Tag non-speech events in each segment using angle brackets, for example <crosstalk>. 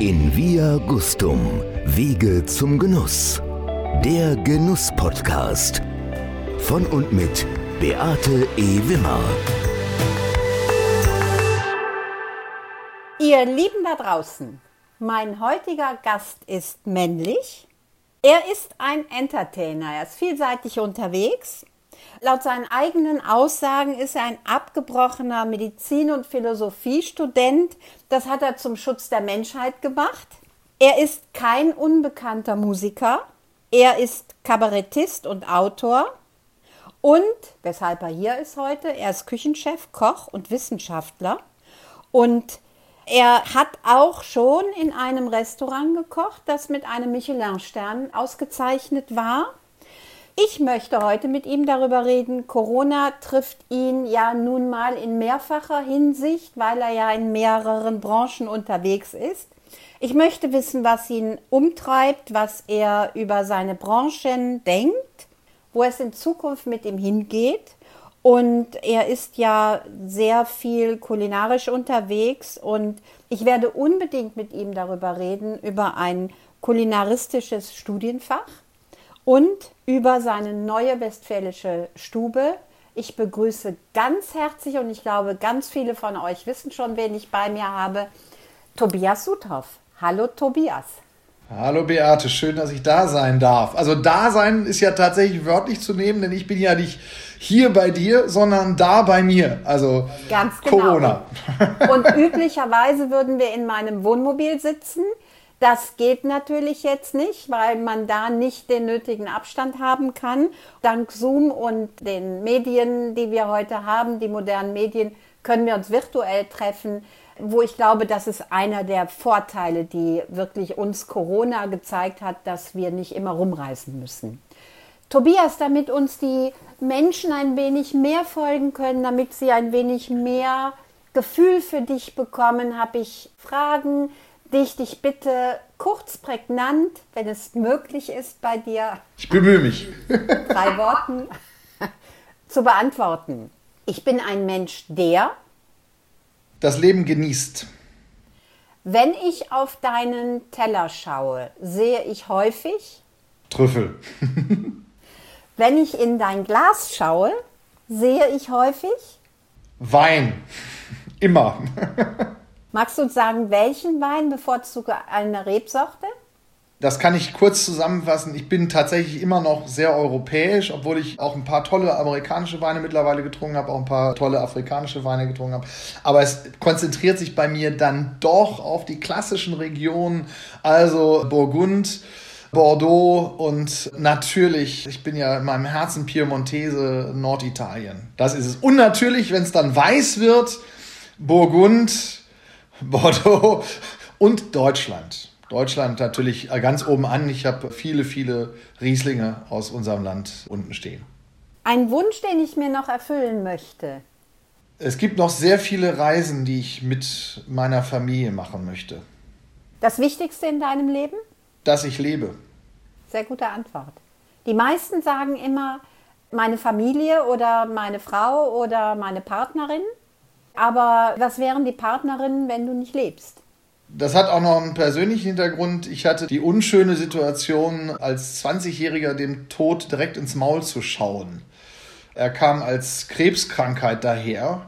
In Via Gustum, Wege zum Genuss. Der Genuss-Podcast. Von und mit Beate E. Wimmer. Ihr Lieben da draußen, mein heutiger Gast ist männlich. Er ist ein Entertainer, er ist vielseitig unterwegs. Laut seinen eigenen Aussagen ist er ein abgebrochener Medizin- und Philosophiestudent. Das hat er zum Schutz der Menschheit gemacht. Er ist kein unbekannter Musiker. Er ist Kabarettist und Autor. Und, weshalb er hier ist heute, er ist Küchenchef, Koch und Wissenschaftler. Und er hat auch schon in einem Restaurant gekocht, das mit einem Michelin-Stern ausgezeichnet war. Ich möchte heute mit ihm darüber reden. Corona trifft ihn ja nun mal in mehrfacher Hinsicht, weil er ja in mehreren Branchen unterwegs ist. Ich möchte wissen, was ihn umtreibt, was er über seine Branchen denkt, wo es in Zukunft mit ihm hingeht. Und er ist ja sehr viel kulinarisch unterwegs und ich werde unbedingt mit ihm darüber reden, über ein kulinaristisches Studienfach und über seine neue westfälische Stube. Ich begrüße ganz herzlich und ich glaube, ganz viele von euch wissen schon, wen ich bei mir habe, Tobias Suthoff. Hallo Tobias. Hallo Beate, schön, dass ich da sein darf. Also da sein ist ja tatsächlich wörtlich zu nehmen, denn ich bin ja nicht hier bei dir, sondern da bei mir. Also Ganz genau. Corona. Und üblicherweise würden wir in meinem Wohnmobil sitzen. Das geht natürlich jetzt nicht, weil man da nicht den nötigen Abstand haben kann. Dank Zoom und den Medien, die wir heute haben, die modernen Medien, können wir uns virtuell treffen, wo ich glaube, das ist einer der Vorteile, die wirklich uns Corona gezeigt hat, dass wir nicht immer rumreisen müssen. Tobias, damit uns die Menschen ein wenig mehr folgen können, damit sie ein wenig mehr Gefühl für dich bekommen, habe ich Fragen, dich bitte kurz prägnant, wenn es möglich ist bei dir. Ich bemühe mich. drei <laughs> Worten zu beantworten. Ich bin ein Mensch, der. Das Leben genießt. Wenn ich auf deinen Teller schaue, sehe ich häufig. Trüffel. <laughs> wenn ich in dein Glas schaue, sehe ich häufig. Wein. Immer. <laughs> Magst du uns sagen, welchen Wein bevorzuge eine Rebsorte? Das kann ich kurz zusammenfassen. Ich bin tatsächlich immer noch sehr europäisch, obwohl ich auch ein paar tolle amerikanische Weine mittlerweile getrunken habe, auch ein paar tolle afrikanische Weine getrunken habe. Aber es konzentriert sich bei mir dann doch auf die klassischen Regionen, also Burgund, Bordeaux und natürlich, ich bin ja in meinem Herzen Piemontese, Norditalien. Das ist es. Und natürlich, wenn es dann weiß wird, Burgund, <laughs> Bordeaux und Deutschland. Deutschland natürlich ganz oben an. Ich habe viele, viele Rieslinge aus unserem Land unten stehen. Ein Wunsch, den ich mir noch erfüllen möchte. Es gibt noch sehr viele Reisen, die ich mit meiner Familie machen möchte. Das Wichtigste in deinem Leben? Dass ich lebe. Sehr gute Antwort. Die meisten sagen immer meine Familie oder meine Frau oder meine Partnerin. Aber was wären die Partnerinnen, wenn du nicht lebst? Das hat auch noch einen persönlichen Hintergrund. Ich hatte die unschöne Situation, als 20-Jähriger dem Tod direkt ins Maul zu schauen. Er kam als Krebskrankheit daher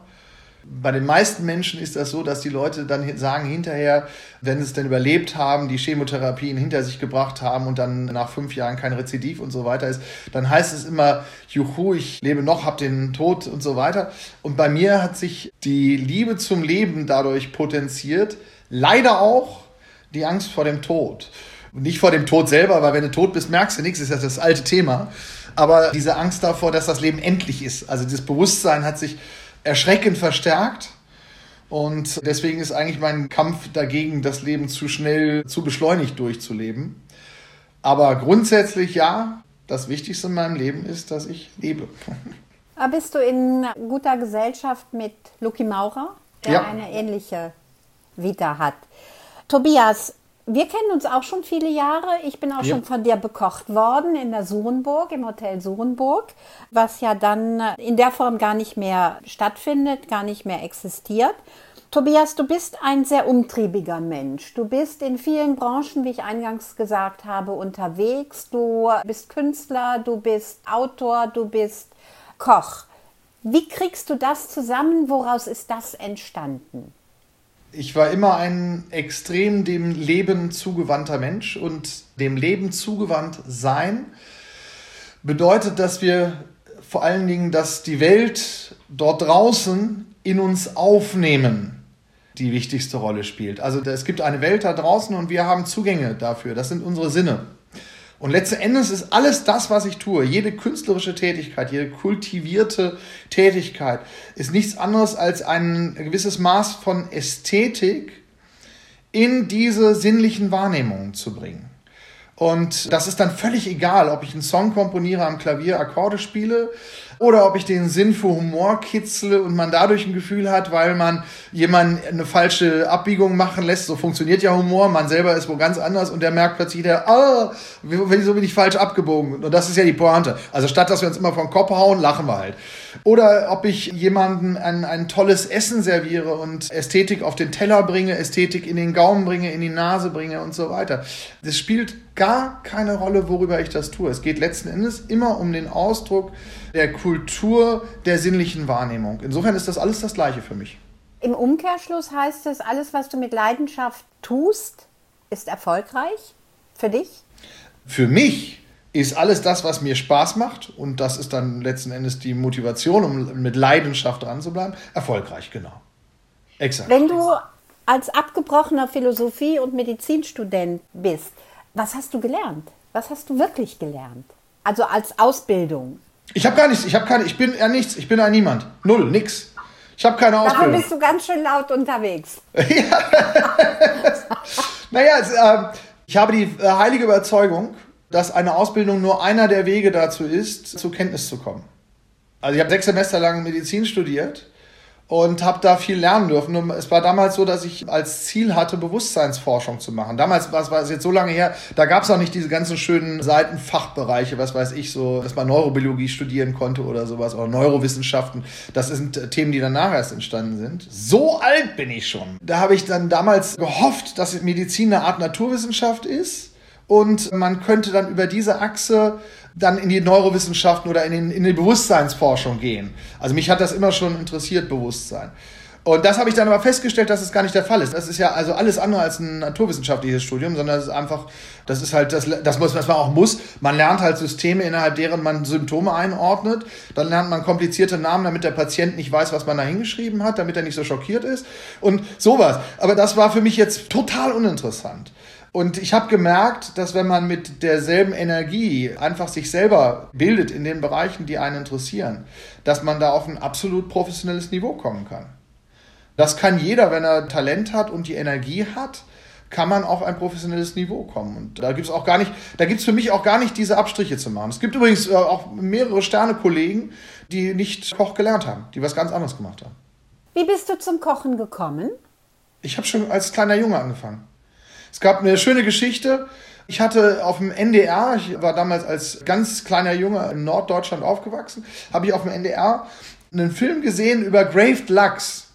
bei den meisten Menschen ist das so, dass die Leute dann sagen hinterher, wenn sie es denn überlebt haben, die Chemotherapien hinter sich gebracht haben und dann nach fünf Jahren kein Rezidiv und so weiter ist, dann heißt es immer, juhu, ich lebe noch, hab den Tod und so weiter. Und bei mir hat sich die Liebe zum Leben dadurch potenziert, leider auch die Angst vor dem Tod. Nicht vor dem Tod selber, weil wenn du tot bist, merkst du nichts, ist ja das alte Thema. Aber diese Angst davor, dass das Leben endlich ist. Also dieses Bewusstsein hat sich erschreckend verstärkt. Und deswegen ist eigentlich mein Kampf dagegen, das Leben zu schnell, zu beschleunigt durchzuleben. Aber grundsätzlich ja, das Wichtigste in meinem Leben ist, dass ich lebe. <laughs> Bist du in guter Gesellschaft mit Luki Maurer, der ja. eine ähnliche Vita hat? Tobias, wir kennen uns auch schon viele Jahre. Ich bin auch ja. schon von dir bekocht worden in der Surenburg, im Hotel Surenburg, was ja dann in der Form gar nicht mehr stattfindet, gar nicht mehr existiert. Tobias, du bist ein sehr umtriebiger Mensch. Du bist in vielen Branchen, wie ich eingangs gesagt habe, unterwegs. Du bist Künstler, du bist Autor, du bist Koch. Wie kriegst du das zusammen? Woraus ist das entstanden? Ich war immer ein extrem dem Leben zugewandter Mensch und dem Leben zugewandt sein bedeutet, dass wir vor allen Dingen, dass die Welt dort draußen in uns aufnehmen die wichtigste Rolle spielt. Also es gibt eine Welt da draußen und wir haben Zugänge dafür. Das sind unsere Sinne. Und letzten Endes ist alles das, was ich tue, jede künstlerische Tätigkeit, jede kultivierte Tätigkeit, ist nichts anderes als ein gewisses Maß von Ästhetik in diese sinnlichen Wahrnehmungen zu bringen. Und das ist dann völlig egal, ob ich einen Song komponiere, am Klavier Akkorde spiele oder ob ich den Sinn für Humor kitzle und man dadurch ein Gefühl hat, weil man jemanden eine falsche Abbiegung machen lässt. So funktioniert ja Humor. Man selber ist wo ganz anders und der merkt plötzlich, der, ah, wieso bin ich falsch abgebogen? Und das ist ja die Pointe. Also statt, dass wir uns immer vom Kopf hauen, lachen wir halt. Oder ob ich jemanden ein, ein tolles Essen serviere und Ästhetik auf den Teller bringe, Ästhetik in den Gaumen bringe, in die Nase bringe und so weiter. Das spielt gar keine Rolle, worüber ich das tue. Es geht letzten Endes immer um den Ausdruck der Kultur der sinnlichen Wahrnehmung. Insofern ist das alles das Gleiche für mich. Im Umkehrschluss heißt es, alles, was du mit Leidenschaft tust, ist erfolgreich für dich? Für mich ist alles das, was mir Spaß macht, und das ist dann letzten Endes die Motivation, um mit Leidenschaft dran zu bleiben, erfolgreich, genau. Exakt. Wenn du als abgebrochener Philosophie- und Medizinstudent bist, was hast du gelernt? Was hast du wirklich gelernt? Also als Ausbildung. Ich habe gar nichts, ich habe keine, ich bin ja nichts, ich bin ein Niemand. Null, nix. Ich habe keine Ausbildung. Davon bist du ganz schön laut unterwegs. <laughs> ja. naja, es, äh, ich habe die äh, heilige Überzeugung, dass eine Ausbildung nur einer der Wege dazu ist, zur Kenntnis zu kommen. Also ich habe sechs Semester lang Medizin studiert und habe da viel lernen dürfen. Und es war damals so, dass ich als Ziel hatte, Bewusstseinsforschung zu machen. Damals war es jetzt so lange her, da gab es auch nicht diese ganzen schönen Seitenfachbereiche, was weiß ich, so, dass man Neurobiologie studieren konnte oder sowas, oder Neurowissenschaften. Das sind Themen, die danach erst entstanden sind. So alt bin ich schon. Da habe ich dann damals gehofft, dass Medizin eine Art Naturwissenschaft ist und man könnte dann über diese Achse dann in die Neurowissenschaften oder in, den, in die Bewusstseinsforschung gehen. Also mich hat das immer schon interessiert, Bewusstsein. Und das habe ich dann aber festgestellt, dass es gar nicht der Fall ist. Das ist ja also alles andere als ein naturwissenschaftliches Studium, sondern es ist einfach, das ist halt das, das muss, was man auch muss. Man lernt halt Systeme, innerhalb deren man Symptome einordnet. Dann lernt man komplizierte Namen, damit der Patient nicht weiß, was man da hingeschrieben hat, damit er nicht so schockiert ist. Und sowas. Aber das war für mich jetzt total uninteressant. Und ich habe gemerkt, dass wenn man mit derselben Energie einfach sich selber bildet in den Bereichen, die einen interessieren, dass man da auf ein absolut professionelles Niveau kommen kann. Das kann jeder, wenn er Talent hat und die Energie hat, kann man auf ein professionelles Niveau kommen. Und da gibt es auch gar nicht, da gibt es für mich auch gar nicht diese Abstriche zu machen. Es gibt übrigens äh, auch mehrere Sterne-Kollegen, die nicht Koch gelernt haben, die was ganz anderes gemacht haben. Wie bist du zum Kochen gekommen? Ich habe schon als kleiner Junge angefangen. Es gab eine schöne Geschichte. Ich hatte auf dem NDR, ich war damals als ganz kleiner Junge in Norddeutschland aufgewachsen, habe ich auf dem NDR einen Film gesehen über Graved Lachs.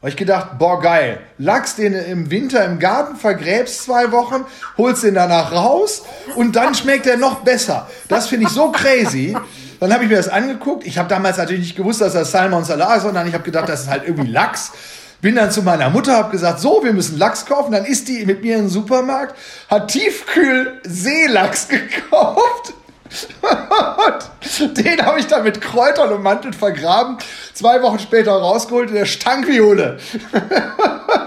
Da ich gedacht, boah, geil. Lachs, den du im Winter im Garten vergräbst zwei Wochen, holst den danach raus und dann schmeckt er noch besser. Das finde ich so crazy. Dann habe ich mir das angeguckt. Ich habe damals natürlich nicht gewusst, dass das Salmon Salar ist, sondern ich habe gedacht, das ist halt irgendwie Lachs. Bin dann zu meiner Mutter, habe gesagt, so, wir müssen Lachs kaufen. Dann ist die mit mir in den Supermarkt, hat Tiefkühl Seelachs <laughs> gekauft. Und den habe ich dann mit Kräutern ummantelt vergraben. Zwei Wochen später rausgeholt und der stank wie Hulle. <laughs>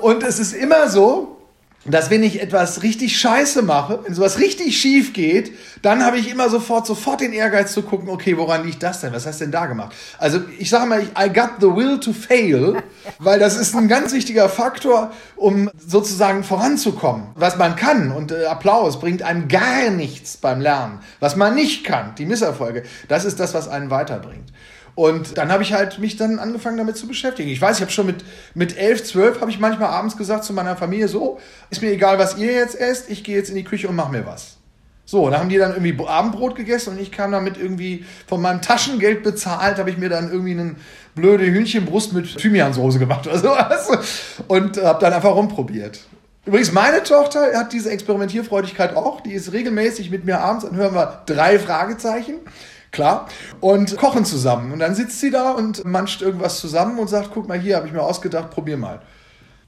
Und es ist immer so, dass wenn ich etwas richtig scheiße mache, wenn sowas richtig schief geht, dann habe ich immer sofort, sofort den Ehrgeiz zu gucken, okay, woran liegt das denn? Was hast du denn da gemacht? Also ich sage mal, I got the will to fail, <laughs> weil das ist ein ganz wichtiger Faktor, um sozusagen voranzukommen. Was man kann und äh, Applaus bringt einem gar nichts beim Lernen. Was man nicht kann, die Misserfolge, das ist das, was einen weiterbringt. Und dann habe ich halt mich dann angefangen damit zu beschäftigen. Ich weiß, ich habe schon mit, mit elf, zwölf habe ich manchmal abends gesagt zu meiner Familie, so, ist mir egal, was ihr jetzt esst, ich gehe jetzt in die Küche und mache mir was. So, da haben die dann irgendwie Abendbrot gegessen und ich kam damit irgendwie von meinem Taschengeld bezahlt, habe ich mir dann irgendwie eine blöde Hühnchenbrust mit Thymiansoße gemacht oder <laughs> sowas und habe dann einfach rumprobiert. Übrigens, meine Tochter hat diese Experimentierfreudigkeit auch. Die ist regelmäßig mit mir abends, dann hören wir drei Fragezeichen, klar, und kochen zusammen. Und dann sitzt sie da und manscht irgendwas zusammen und sagt, guck mal hier, habe ich mir ausgedacht, probier mal.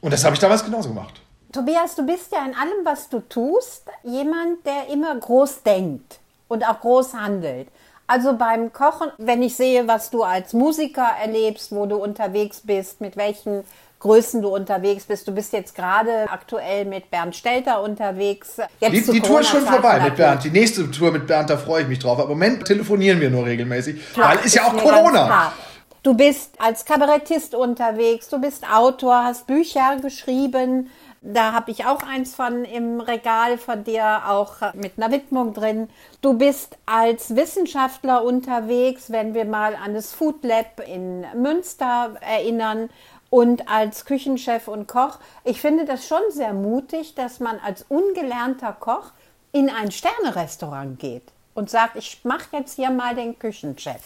Und das habe ich damals genauso gemacht. Tobias, du bist ja in allem, was du tust, jemand, der immer groß denkt und auch groß handelt. Also beim Kochen, wenn ich sehe, was du als Musiker erlebst, wo du unterwegs bist, mit welchen Größen du unterwegs bist. Du bist jetzt gerade aktuell mit Bernd Stelter unterwegs. Jetzt die, die Tour ist schon vorbei mit Bernd. Die nächste Tour mit Bernd, da freue ich mich drauf. Aber im Moment telefonieren wir nur regelmäßig, Klar, weil ist ja auch Corona. Du bist als Kabarettist unterwegs, du bist Autor, hast Bücher geschrieben. Da habe ich auch eins von im Regal von dir, auch mit einer Widmung drin. Du bist als Wissenschaftler unterwegs, wenn wir mal an das Food Lab in Münster erinnern und als Küchenchef und Koch. Ich finde das schon sehr mutig, dass man als ungelernter Koch in ein Sternerestaurant geht und sagt, ich mache jetzt hier mal den Küchenchef.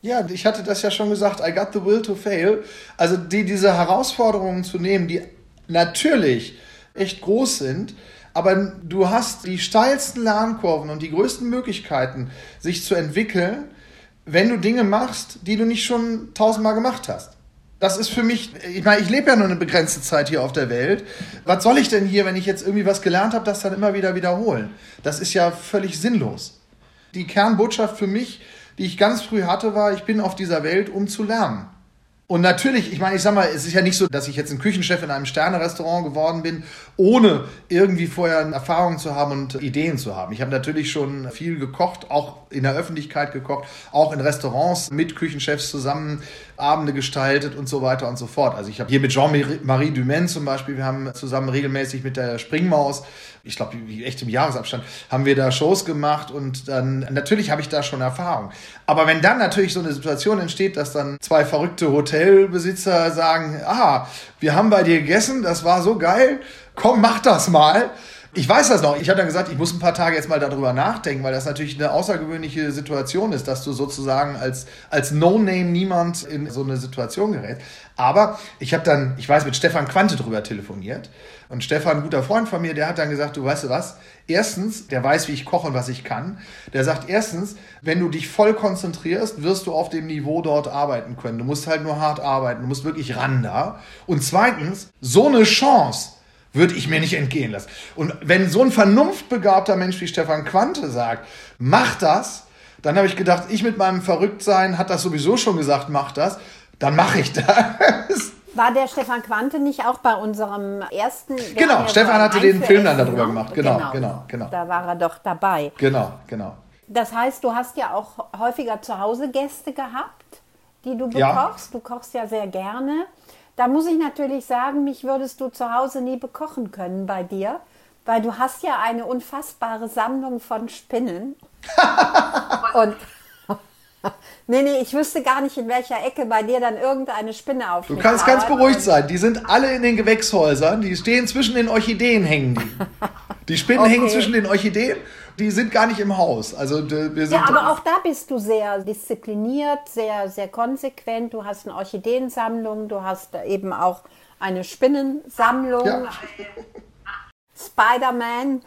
Ja, ich hatte das ja schon gesagt, I got the will to fail. Also die, diese Herausforderungen zu nehmen, die natürlich echt groß sind. Aber du hast die steilsten Lernkurven und die größten Möglichkeiten, sich zu entwickeln, wenn du Dinge machst, die du nicht schon tausendmal gemacht hast. Das ist für mich, ich meine, ich lebe ja nur eine begrenzte Zeit hier auf der Welt. Was soll ich denn hier, wenn ich jetzt irgendwie was gelernt habe, das dann immer wieder wiederholen? Das ist ja völlig sinnlos. Die Kernbotschaft für mich, die ich ganz früh hatte, war, ich bin auf dieser Welt, um zu lernen. Und natürlich, ich meine, ich sag mal, es ist ja nicht so, dass ich jetzt ein Küchenchef in einem Sternerestaurant geworden bin, ohne irgendwie vorher Erfahrungen zu haben und Ideen zu haben. Ich habe natürlich schon viel gekocht, auch in der Öffentlichkeit gekocht, auch in Restaurants mit Küchenchefs zusammen Abende gestaltet und so weiter und so fort. Also ich habe hier mit Jean-Marie Dumaine zum Beispiel, wir haben zusammen regelmäßig mit der Springmaus ich glaube, echt im Jahresabstand, haben wir da Shows gemacht und dann, natürlich habe ich da schon Erfahrung. Aber wenn dann natürlich so eine Situation entsteht, dass dann zwei verrückte Hotelbesitzer sagen, ah, wir haben bei dir gegessen, das war so geil, komm, mach das mal. Ich weiß das noch. Ich habe dann gesagt, ich muss ein paar Tage jetzt mal darüber nachdenken, weil das natürlich eine außergewöhnliche Situation ist, dass du sozusagen als, als No-Name niemand in so eine Situation gerätst. Aber ich habe dann, ich weiß, mit Stefan Quante drüber telefoniert. Und Stefan, ein guter Freund von mir, der hat dann gesagt, du weißt du was? Erstens, der weiß, wie ich koche und was ich kann. Der sagt erstens, wenn du dich voll konzentrierst, wirst du auf dem Niveau dort arbeiten können. Du musst halt nur hart arbeiten. Du musst wirklich ran da. Und zweitens, so eine Chance würde ich mir nicht entgehen lassen. Und wenn so ein vernunftbegabter Mensch wie Stefan Quante sagt, mach das, dann habe ich gedacht, ich mit meinem Verrücktsein hat das sowieso schon gesagt, mach das, dann mache ich das. <laughs> War der Stefan Quante nicht auch bei unserem ersten? Genau, Stefan so hatte den Film dann darüber gemacht. Genau, genau, genau, genau. Da war er doch dabei. Genau, genau. Das heißt, du hast ja auch häufiger zu Hause Gäste gehabt, die du bekochst. Ja. Du kochst ja sehr gerne. Da muss ich natürlich sagen, mich würdest du zu Hause nie bekochen können bei dir, weil du hast ja eine unfassbare Sammlung von Spinnen. <laughs> Und <laughs> nee, nee, ich wüsste gar nicht, in welcher Ecke bei dir dann irgendeine Spinne auf. Du kannst ganz beruhigt sein. Die sind alle in den Gewächshäusern. Die stehen zwischen den Orchideen hängen die. Die Spinnen okay. hängen zwischen den Orchideen die sind gar nicht im Haus. Also wir sind ja, aber auch da bist du sehr diszipliniert, sehr, sehr konsequent. Du hast eine Orchideensammlung, du hast eben auch eine Spinnensammlung. Ja. <laughs> Spider-Man.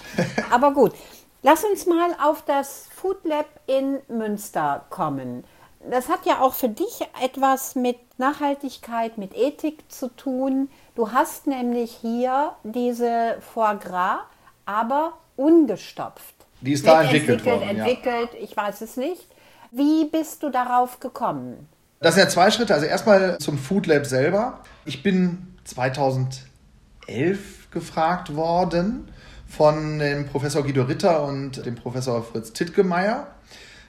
Aber gut, lass uns mal auf das Food Lab in Münster kommen. Das hat ja auch für dich etwas mit Nachhaltigkeit, mit Ethik zu tun. Du hast nämlich hier diese Foie Gras, aber ungestopft. Die ist da entwickelt, worden. Entwickelt, ja. ich weiß es nicht. Wie bist du darauf gekommen? Das sind ja zwei Schritte. Also erstmal zum Food Lab selber. Ich bin 2011 gefragt worden von dem Professor Guido Ritter und dem Professor Fritz Tittgemeier.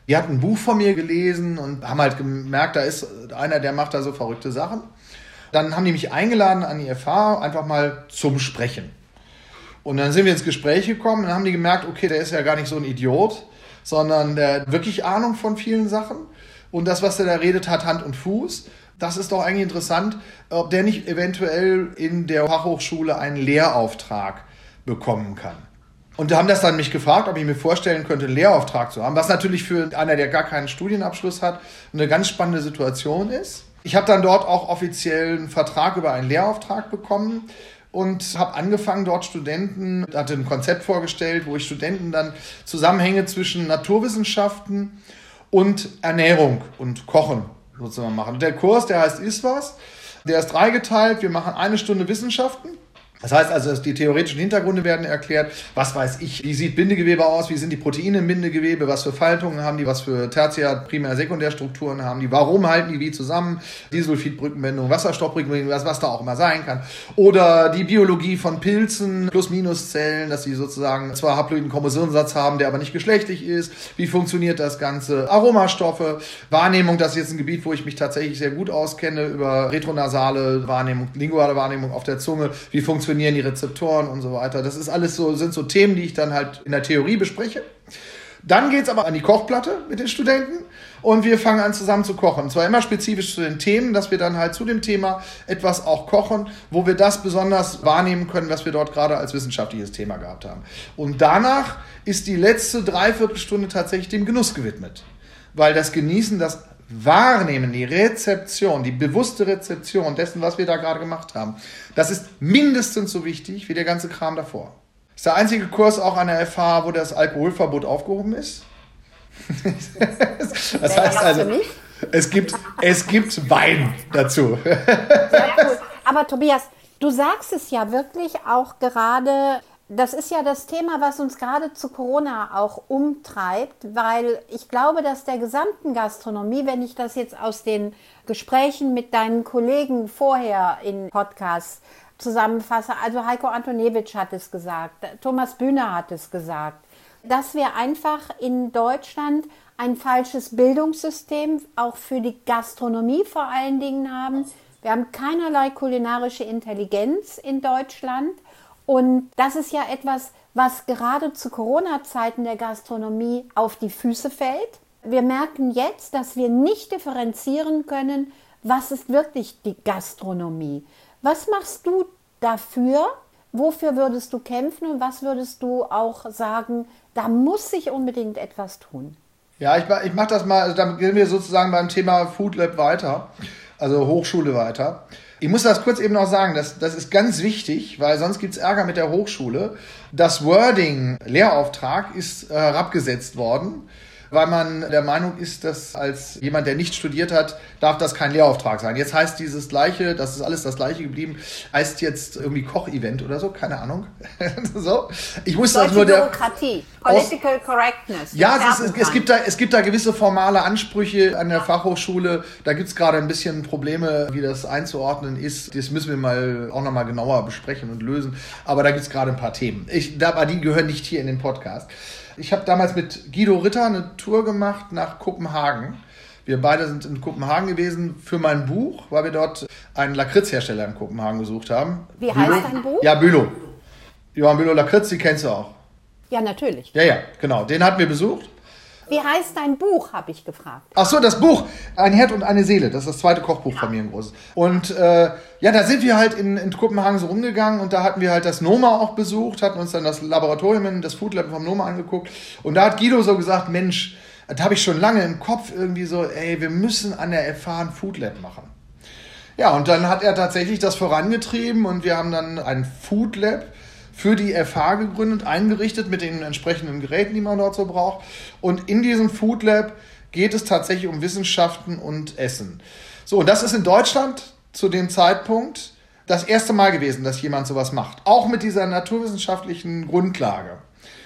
Die hatten ein Buch von mir gelesen und haben halt gemerkt, da ist einer, der macht da so verrückte Sachen. Dann haben die mich eingeladen an die FH, einfach mal zum Sprechen. Und dann sind wir ins Gespräch gekommen und haben die gemerkt, okay, der ist ja gar nicht so ein Idiot, sondern der hat wirklich Ahnung von vielen Sachen. Und das, was der da redet, hat Hand und Fuß. Das ist doch eigentlich interessant, ob der nicht eventuell in der Fachhochschule einen Lehrauftrag bekommen kann. Und haben das dann mich gefragt, ob ich mir vorstellen könnte, einen Lehrauftrag zu haben, was natürlich für einer, der gar keinen Studienabschluss hat, eine ganz spannende Situation ist. Ich habe dann dort auch offiziell einen Vertrag über einen Lehrauftrag bekommen und habe angefangen, dort Studenten, hatte ein Konzept vorgestellt, wo ich Studenten dann Zusammenhänge zwischen Naturwissenschaften und Ernährung und Kochen sozusagen machen. Und der Kurs, der heißt Ist der ist dreigeteilt. Wir machen eine Stunde Wissenschaften das heißt also, die theoretischen Hintergründe werden erklärt. Was weiß ich, wie sieht Bindegewebe aus, wie sind die Proteine im Bindegewebe, was für Faltungen haben die, was für Tertiär-, Primär-, Sekundärstrukturen haben die, warum halten die wie zusammen, Disulfidbrückenbindung, Wasserstoffbrückenbindung, was, was da auch immer sein kann. Oder die Biologie von Pilzen, Plus-Minus-Zellen, dass sie sozusagen zwar haploiden Chromosomsatz haben, der aber nicht geschlechtlich ist. Wie funktioniert das Ganze? Aromastoffe, Wahrnehmung, das ist jetzt ein Gebiet, wo ich mich tatsächlich sehr gut auskenne, über retronasale Wahrnehmung, linguale Wahrnehmung auf der Zunge. Wie funktioniert funktionieren die Rezeptoren und so weiter. Das ist alles so, sind so Themen, die ich dann halt in der Theorie bespreche. Dann geht es aber an die Kochplatte mit den Studenten und wir fangen an zusammen zu kochen. Und zwar immer spezifisch zu den Themen, dass wir dann halt zu dem Thema etwas auch kochen, wo wir das besonders wahrnehmen können, was wir dort gerade als wissenschaftliches Thema gehabt haben. Und danach ist die letzte Dreiviertelstunde tatsächlich dem Genuss gewidmet. Weil das Genießen, das Wahrnehmen, die Rezeption, die bewusste Rezeption dessen, was wir da gerade gemacht haben, das ist mindestens so wichtig wie der ganze Kram davor. Ist der einzige Kurs auch an der FH, wo das Alkoholverbot aufgehoben ist. <laughs> das heißt also, es gibt, es gibt Wein dazu. Sehr gut. Aber Tobias, du sagst es ja wirklich auch gerade das ist ja das Thema, was uns gerade zu Corona auch umtreibt, weil ich glaube, dass der gesamten Gastronomie, wenn ich das jetzt aus den Gesprächen mit deinen Kollegen vorher in Podcasts zusammenfasse, also Heiko Antoniewicz hat es gesagt, Thomas Bühner hat es gesagt, dass wir einfach in Deutschland ein falsches Bildungssystem auch für die Gastronomie vor allen Dingen haben. Wir haben keinerlei kulinarische Intelligenz in Deutschland. Und das ist ja etwas, was gerade zu Corona-Zeiten der Gastronomie auf die Füße fällt. Wir merken jetzt, dass wir nicht differenzieren können, was ist wirklich die Gastronomie. Was machst du dafür? Wofür würdest du kämpfen und was würdest du auch sagen, da muss sich unbedingt etwas tun? Ja, ich, ich mache das mal, also dann gehen wir sozusagen beim Thema Food Lab weiter, also Hochschule weiter. Ich muss das kurz eben noch sagen, das, das ist ganz wichtig, weil sonst gibt es Ärger mit der Hochschule. Das Wording Lehrauftrag ist äh, herabgesetzt worden weil man der Meinung ist, dass als jemand, der nicht studiert hat, darf das kein Lehrauftrag sein. Jetzt heißt dieses gleiche, das ist alles das gleiche geblieben, heißt jetzt irgendwie Kochevent oder so, keine Ahnung. <laughs> so. Ich muss das nur der Bürokratie, Political Correctness. Ja, es, ist, es, gibt da, es gibt da gewisse formale Ansprüche an der Fachhochschule. Da gibt es gerade ein bisschen Probleme, wie das einzuordnen ist. Das müssen wir mal auch nochmal genauer besprechen und lösen. Aber da gibt es gerade ein paar Themen. Ich, aber die gehören nicht hier in den Podcast. Ich habe damals mit Guido Ritter eine Tour gemacht nach Kopenhagen. Wir beide sind in Kopenhagen gewesen für mein Buch, weil wir dort einen Lakritzhersteller in Kopenhagen gesucht haben. Wie Bülow. heißt dein Buch? Ja, Bülow. Johann Bülow Lakritz, die kennst du auch. Ja, natürlich. Ja, ja, genau. Den hatten wir besucht. Wie heißt dein Buch, habe ich gefragt. Ach so, das Buch. Ein Herd und eine Seele. Das ist das zweite Kochbuch ja. von mir, ein großes. Und äh, ja, da sind wir halt in, in Kopenhagen so rumgegangen und da hatten wir halt das NOMA auch besucht, hatten uns dann das Laboratorium, das Food Lab vom NOMA angeguckt. Und da hat Guido so gesagt, Mensch, da habe ich schon lange im Kopf irgendwie so, ey, wir müssen an der ein Food Lab machen. Ja, und dann hat er tatsächlich das vorangetrieben und wir haben dann ein Food Lab für die FH gegründet, eingerichtet mit den entsprechenden Geräten, die man dort so braucht. Und in diesem Food Lab geht es tatsächlich um Wissenschaften und Essen. So, und das ist in Deutschland zu dem Zeitpunkt das erste Mal gewesen, dass jemand sowas macht. Auch mit dieser naturwissenschaftlichen Grundlage.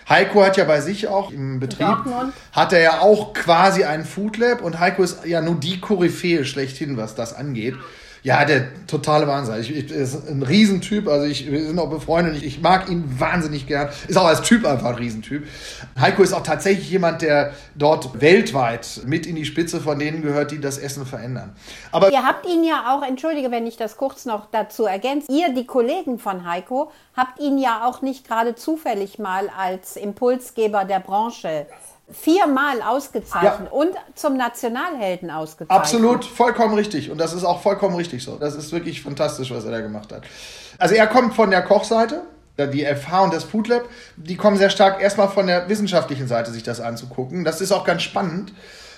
Heiko hat ja bei sich auch im Betrieb, Dortmund. hat er ja auch quasi ein Food Lab und Heiko ist ja nur die Koryphäe schlechthin, was das angeht. Ja, der totale Wahnsinn. Ich, ich, ist ein Riesentyp. Also ich, wir sind auch befreundet. Ich, ich mag ihn wahnsinnig gern. Ist auch als Typ einfach ein Riesentyp. Heiko ist auch tatsächlich jemand, der dort weltweit mit in die Spitze von denen gehört, die das Essen verändern. Aber ihr habt ihn ja auch, entschuldige, wenn ich das kurz noch dazu ergänze, ihr, die Kollegen von Heiko, habt ihn ja auch nicht gerade zufällig mal als Impulsgeber der Branche viermal ausgezeichnet ja. und zum Nationalhelden ausgezeichnet. Absolut, vollkommen richtig. Und das ist auch vollkommen richtig so. Das ist wirklich fantastisch, was er da gemacht hat. Also er kommt von der Kochseite. Die FH und das Food Lab, die kommen sehr stark erstmal von der wissenschaftlichen Seite, sich das anzugucken. Das ist auch ganz spannend.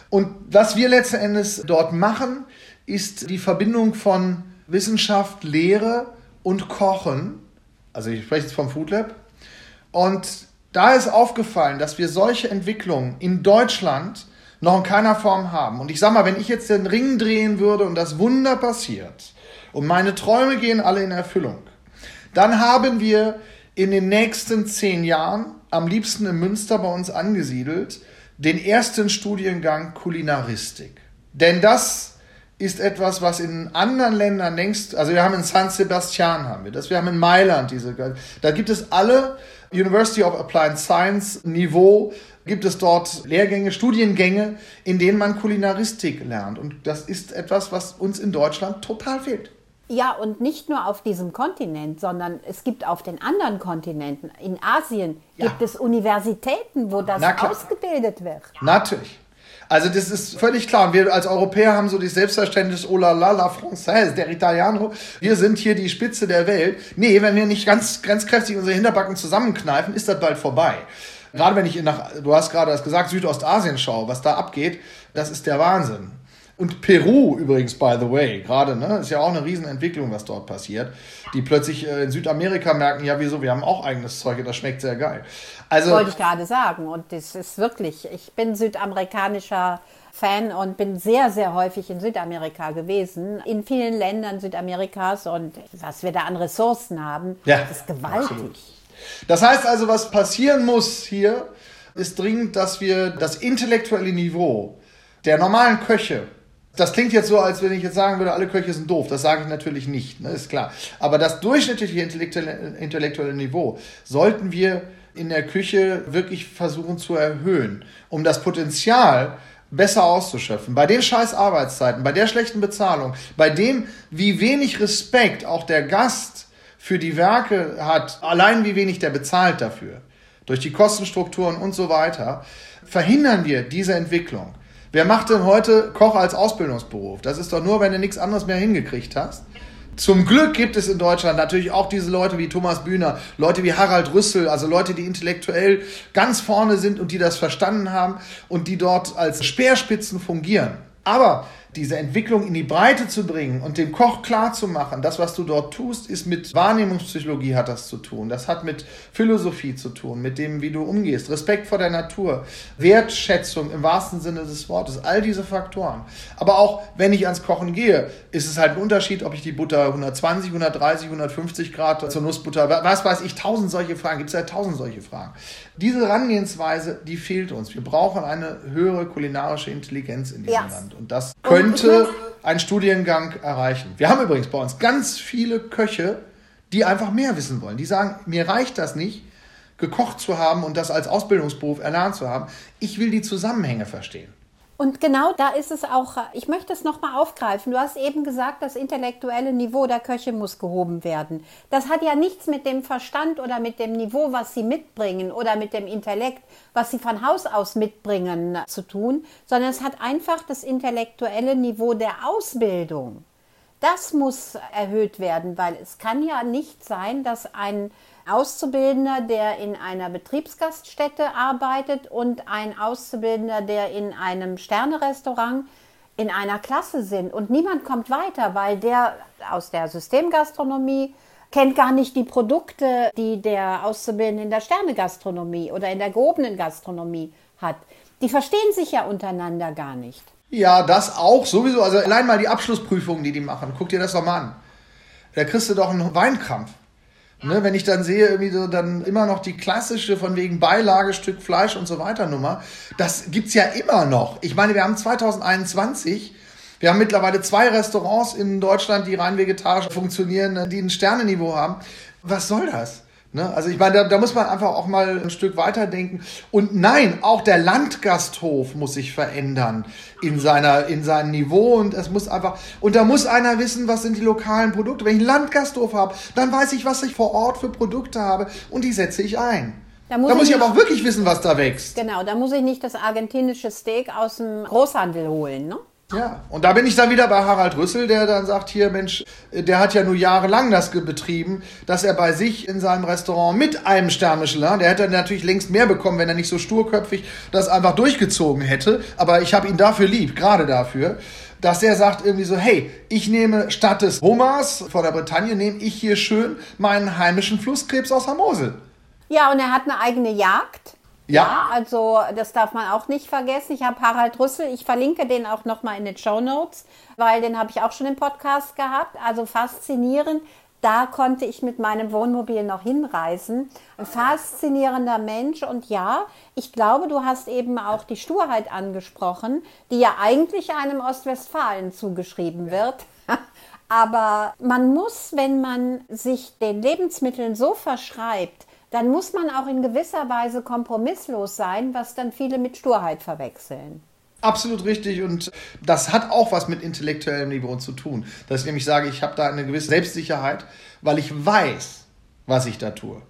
Und was wir letzten Endes dort machen, ist die Verbindung von Wissenschaft, Lehre und Kochen. Also ich spreche jetzt vom Food Lab. Und da ist aufgefallen, dass wir solche Entwicklungen in Deutschland noch in keiner Form haben. Und ich sag mal, wenn ich jetzt den Ring drehen würde und das Wunder passiert und meine Träume gehen alle in Erfüllung, dann haben wir in den nächsten zehn Jahren, am liebsten in Münster bei uns angesiedelt, den ersten Studiengang Kulinaristik. Denn das ist etwas, was in anderen Ländern längst, also wir haben in San Sebastian haben wir das, wir haben in Mailand diese, da gibt es alle University of Applied Science Niveau gibt es dort Lehrgänge, Studiengänge, in denen man Kulinaristik lernt. Und das ist etwas, was uns in Deutschland total fehlt. Ja, und nicht nur auf diesem Kontinent, sondern es gibt auf den anderen Kontinenten, in Asien, ja. gibt es Universitäten, wo das ausgebildet wird. Natürlich. Also das ist völlig klar. Und wir als Europäer haben so das Selbstverständnis, oh la la, la Française, der Italiano, wir sind hier die Spitze der Welt. Nee, wenn wir nicht ganz, ganz kräftig unsere Hinterbacken zusammenkneifen, ist das bald vorbei. Gerade wenn ich nach, du hast gerade das gesagt, Südostasien schaue, was da abgeht, das ist der Wahnsinn. Und Peru übrigens, by the way, gerade, ne, ist ja auch eine Riesenentwicklung, was dort passiert. Die plötzlich äh, in Südamerika merken, ja, wieso, wir haben auch eigenes Zeug das schmeckt sehr geil. Also, Wollte ich gerade sagen. Und das ist wirklich, ich bin südamerikanischer Fan und bin sehr, sehr häufig in Südamerika gewesen, in vielen Ländern Südamerikas und was wir da an Ressourcen haben, ja, ist gewaltig. Absolut. Das heißt also, was passieren muss hier, ist dringend, dass wir das intellektuelle Niveau der normalen Köche, das klingt jetzt so, als wenn ich jetzt sagen würde, alle Köche sind doof. Das sage ich natürlich nicht, ne, ist klar. Aber das durchschnittliche intellektuelle, intellektuelle Niveau sollten wir in der Küche wirklich versuchen zu erhöhen, um das Potenzial besser auszuschöpfen. Bei den scheiß Arbeitszeiten, bei der schlechten Bezahlung, bei dem, wie wenig Respekt auch der Gast für die Werke hat, allein wie wenig der bezahlt dafür, durch die Kostenstrukturen und so weiter, verhindern wir diese Entwicklung. Wer macht denn heute Koch als Ausbildungsberuf? Das ist doch nur, wenn du nichts anderes mehr hingekriegt hast. Zum Glück gibt es in Deutschland natürlich auch diese Leute wie Thomas Bühner, Leute wie Harald Rüssel, also Leute, die intellektuell ganz vorne sind und die das verstanden haben und die dort als Speerspitzen fungieren. Aber diese Entwicklung in die Breite zu bringen und dem Koch klar zu machen, das, was du dort tust, ist mit Wahrnehmungspsychologie hat das zu tun. Das hat mit Philosophie zu tun, mit dem, wie du umgehst, Respekt vor der Natur, Wertschätzung im wahrsten Sinne des Wortes, all diese Faktoren. Aber auch, wenn ich ans Kochen gehe, ist es halt ein Unterschied, ob ich die Butter 120, 130, 150 Grad zur Nussbutter, was weiß ich, tausend solche Fragen, gibt es ja tausend solche Fragen. Diese Herangehensweise, die fehlt uns. Wir brauchen eine höhere kulinarische Intelligenz in diesem yes. Land. Und das könnte ein Studiengang erreichen. Wir haben übrigens bei uns ganz viele Köche, die einfach mehr wissen wollen. Die sagen, mir reicht das nicht, gekocht zu haben und das als Ausbildungsberuf erlernt zu haben. Ich will die Zusammenhänge verstehen. Und genau da ist es auch, ich möchte es nochmal aufgreifen. Du hast eben gesagt, das intellektuelle Niveau der Köche muss gehoben werden. Das hat ja nichts mit dem Verstand oder mit dem Niveau, was sie mitbringen oder mit dem Intellekt, was sie von Haus aus mitbringen, zu tun, sondern es hat einfach das intellektuelle Niveau der Ausbildung. Das muss erhöht werden, weil es kann ja nicht sein, dass ein Auszubildender, der in einer Betriebsgaststätte arbeitet und ein Auszubildender, der in einem Sternerestaurant in einer Klasse sind und niemand kommt weiter, weil der aus der Systemgastronomie kennt gar nicht die Produkte, die der Auszubildende in der Sternegastronomie oder in der gehobenen Gastronomie hat. Die verstehen sich ja untereinander gar nicht. Ja, das auch sowieso. Also allein mal die Abschlussprüfungen, die die machen. Guck dir das doch mal an. Da kriegst du doch einen Weinkrampf. Ne, wenn ich dann sehe, irgendwie so dann immer noch die klassische von wegen Beilage, Stück Fleisch und so weiter Nummer, das gibt's ja immer noch. Ich meine, wir haben 2021, wir haben mittlerweile zwei Restaurants in Deutschland, die rein vegetarisch funktionieren, die ein Sternenniveau haben. Was soll das? Ne? Also ich meine, da, da muss man einfach auch mal ein Stück weiterdenken. Und nein, auch der Landgasthof muss sich verändern in seiner in seinem Niveau und es muss einfach und da muss einer wissen, was sind die lokalen Produkte. Wenn ich einen Landgasthof habe, dann weiß ich, was ich vor Ort für Produkte habe und die setze ich ein. Da muss, da muss ich, ich aber auch wirklich wissen, was da wächst. Genau, da muss ich nicht das argentinische Steak aus dem Großhandel holen, ne? Ja, und da bin ich dann wieder bei Harald Rüssel, der dann sagt, hier Mensch, der hat ja nur jahrelang das betrieben, dass er bei sich in seinem Restaurant mit einem Stern Michelin, der hätte natürlich längst mehr bekommen, wenn er nicht so sturköpfig das einfach durchgezogen hätte, aber ich habe ihn dafür lieb, gerade dafür, dass er sagt irgendwie so, hey, ich nehme statt des Hummers von der Bretagne, nehme ich hier schön meinen heimischen Flusskrebs aus der Mosel. Ja, und er hat eine eigene Jagd. Ja. Ja, also das darf man auch nicht vergessen. Ich habe Harald Rüssel, ich verlinke den auch nochmal in den Show Notes, weil den habe ich auch schon im Podcast gehabt. Also faszinierend. Da konnte ich mit meinem Wohnmobil noch hinreisen. Ein faszinierender Mensch. Und ja, ich glaube, du hast eben auch die Sturheit angesprochen, die ja eigentlich einem Ostwestfalen zugeschrieben wird. <laughs> Aber man muss, wenn man sich den Lebensmitteln so verschreibt, dann muss man auch in gewisser Weise kompromisslos sein, was dann viele mit Sturheit verwechseln. Absolut richtig und das hat auch was mit intellektuellem Niveau zu tun. Dass ich nämlich sage, ich habe da eine gewisse Selbstsicherheit, weil ich weiß, was ich da tue.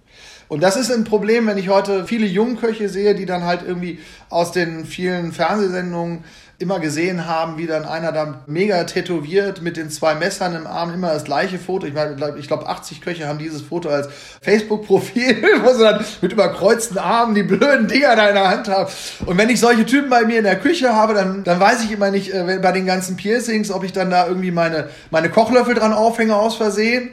Und das ist ein Problem, wenn ich heute viele Jungköche sehe, die dann halt irgendwie aus den vielen Fernsehsendungen immer gesehen haben, wie dann einer da mega tätowiert mit den zwei Messern im Arm, immer das gleiche Foto. Ich meine, ich glaube, 80 Köche haben dieses Foto als Facebook-Profil, <laughs> wo sie dann mit überkreuzten Armen die blöden Dinger da in der Hand haben. Und wenn ich solche Typen bei mir in der Küche habe, dann, dann weiß ich immer nicht, äh, bei den ganzen Piercings, ob ich dann da irgendwie meine, meine Kochlöffel dran aufhänge aus Versehen.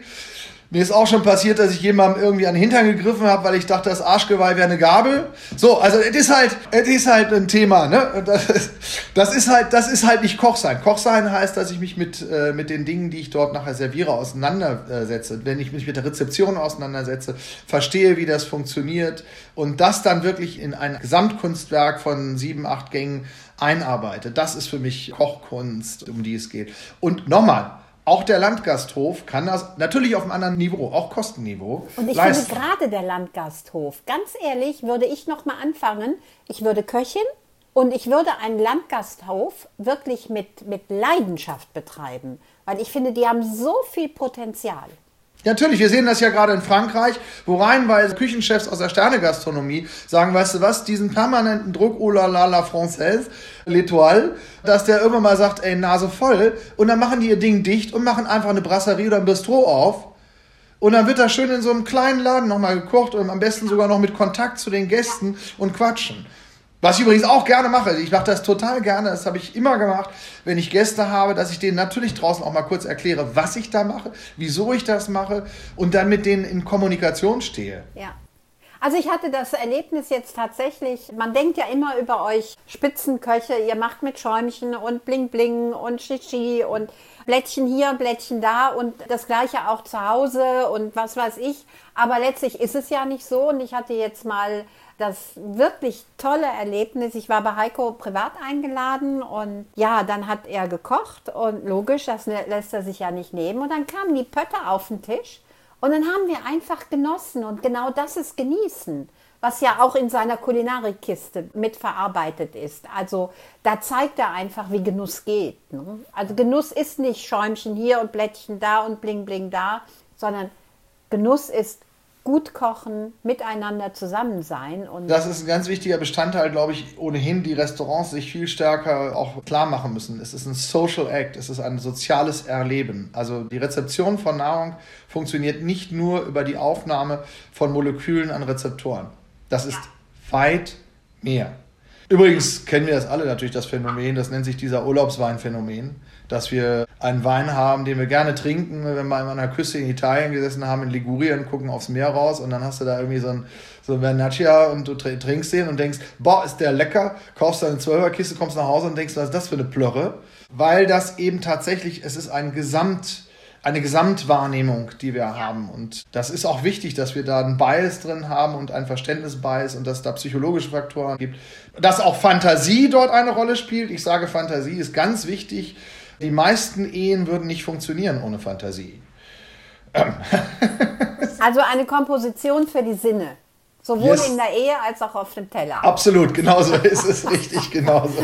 Mir ist auch schon passiert, dass ich jemandem irgendwie an den Hintern gegriffen habe, weil ich dachte, das Arschgeweih wäre eine Gabel. So, also es ist halt, es ist halt ein Thema, ne? Das ist, das ist halt, das ist halt nicht Koch sein. Koch sein heißt, dass ich mich mit, äh, mit den Dingen, die ich dort nachher serviere, auseinandersetze. Wenn ich mich mit der Rezeption auseinandersetze, verstehe, wie das funktioniert und das dann wirklich in ein Gesamtkunstwerk von sieben, acht Gängen einarbeite. Das ist für mich Kochkunst, um die es geht. Und nochmal, auch der Landgasthof kann das natürlich auf einem anderen Niveau, auch Kostenniveau. Und ich leisten. finde gerade der Landgasthof, ganz ehrlich, würde ich noch mal anfangen. Ich würde Köchin und ich würde einen Landgasthof wirklich mit, mit Leidenschaft betreiben, weil ich finde, die haben so viel Potenzial. Natürlich, wir sehen das ja gerade in Frankreich, wo reihenweise Küchenchefs aus der Sternegastronomie sagen, weißt du was, diesen permanenten Druck, oh la la la française, l'étoile, dass der irgendwann mal sagt, ey, Nase voll, und dann machen die ihr Ding dicht und machen einfach eine Brasserie oder ein Bistro auf. Und dann wird da schön in so einem kleinen Laden nochmal gekocht und am besten sogar noch mit Kontakt zu den Gästen und quatschen. Was ich übrigens auch gerne mache. Ich mache das total gerne. Das habe ich immer gemacht, wenn ich Gäste habe, dass ich denen natürlich draußen auch mal kurz erkläre, was ich da mache, wieso ich das mache und dann mit denen in Kommunikation stehe. Ja. Also ich hatte das Erlebnis jetzt tatsächlich, man denkt ja immer über euch Spitzenköche, ihr macht mit Schäumchen und Bling Bling und Shishi und Blättchen hier, Blättchen da und das gleiche auch zu Hause und was weiß ich. Aber letztlich ist es ja nicht so und ich hatte jetzt mal das wirklich tolle Erlebnis. Ich war bei Heiko privat eingeladen und ja, dann hat er gekocht und logisch, das lässt er sich ja nicht nehmen. Und dann kamen die Pötte auf den Tisch und dann haben wir einfach genossen und genau das ist Genießen, was ja auch in seiner Kulinarikkiste mitverarbeitet ist. Also da zeigt er einfach, wie Genuss geht. Ne? Also Genuss ist nicht Schäumchen hier und Blättchen da und Bling Bling da, sondern Genuss ist gut kochen, miteinander zusammen sein. Und das ist ein ganz wichtiger Bestandteil, glaube ich, ohnehin die Restaurants sich viel stärker auch klar machen müssen. Es ist ein Social Act, es ist ein soziales Erleben. Also die Rezeption von Nahrung funktioniert nicht nur über die Aufnahme von Molekülen an Rezeptoren. Das ist ja. weit mehr. Übrigens kennen wir das alle natürlich, das Phänomen, das nennt sich dieser Urlaubsweinphänomen, dass wir einen Wein haben, den wir gerne trinken, wenn wir an einer Küste in Italien gesessen haben, in Ligurien, gucken aufs Meer raus und dann hast du da irgendwie so ein, so Vernaccia und du trinkst den und denkst, boah, ist der lecker, kaufst deine Zwölferkiste, kommst nach Hause und denkst, was ist das für eine Plörre? Weil das eben tatsächlich, es ist ein Gesamt, eine Gesamtwahrnehmung, die wir haben. Und das ist auch wichtig, dass wir da einen Bias drin haben und ein Verständnisbias und dass da psychologische Faktoren gibt. Dass auch Fantasie dort eine Rolle spielt. Ich sage, Fantasie ist ganz wichtig. Die meisten Ehen würden nicht funktionieren ohne Fantasie. <laughs> also eine Komposition für die Sinne. Sowohl yes. in der Ehe als auch auf dem Teller. Absolut, genauso ist es <laughs> richtig, genauso.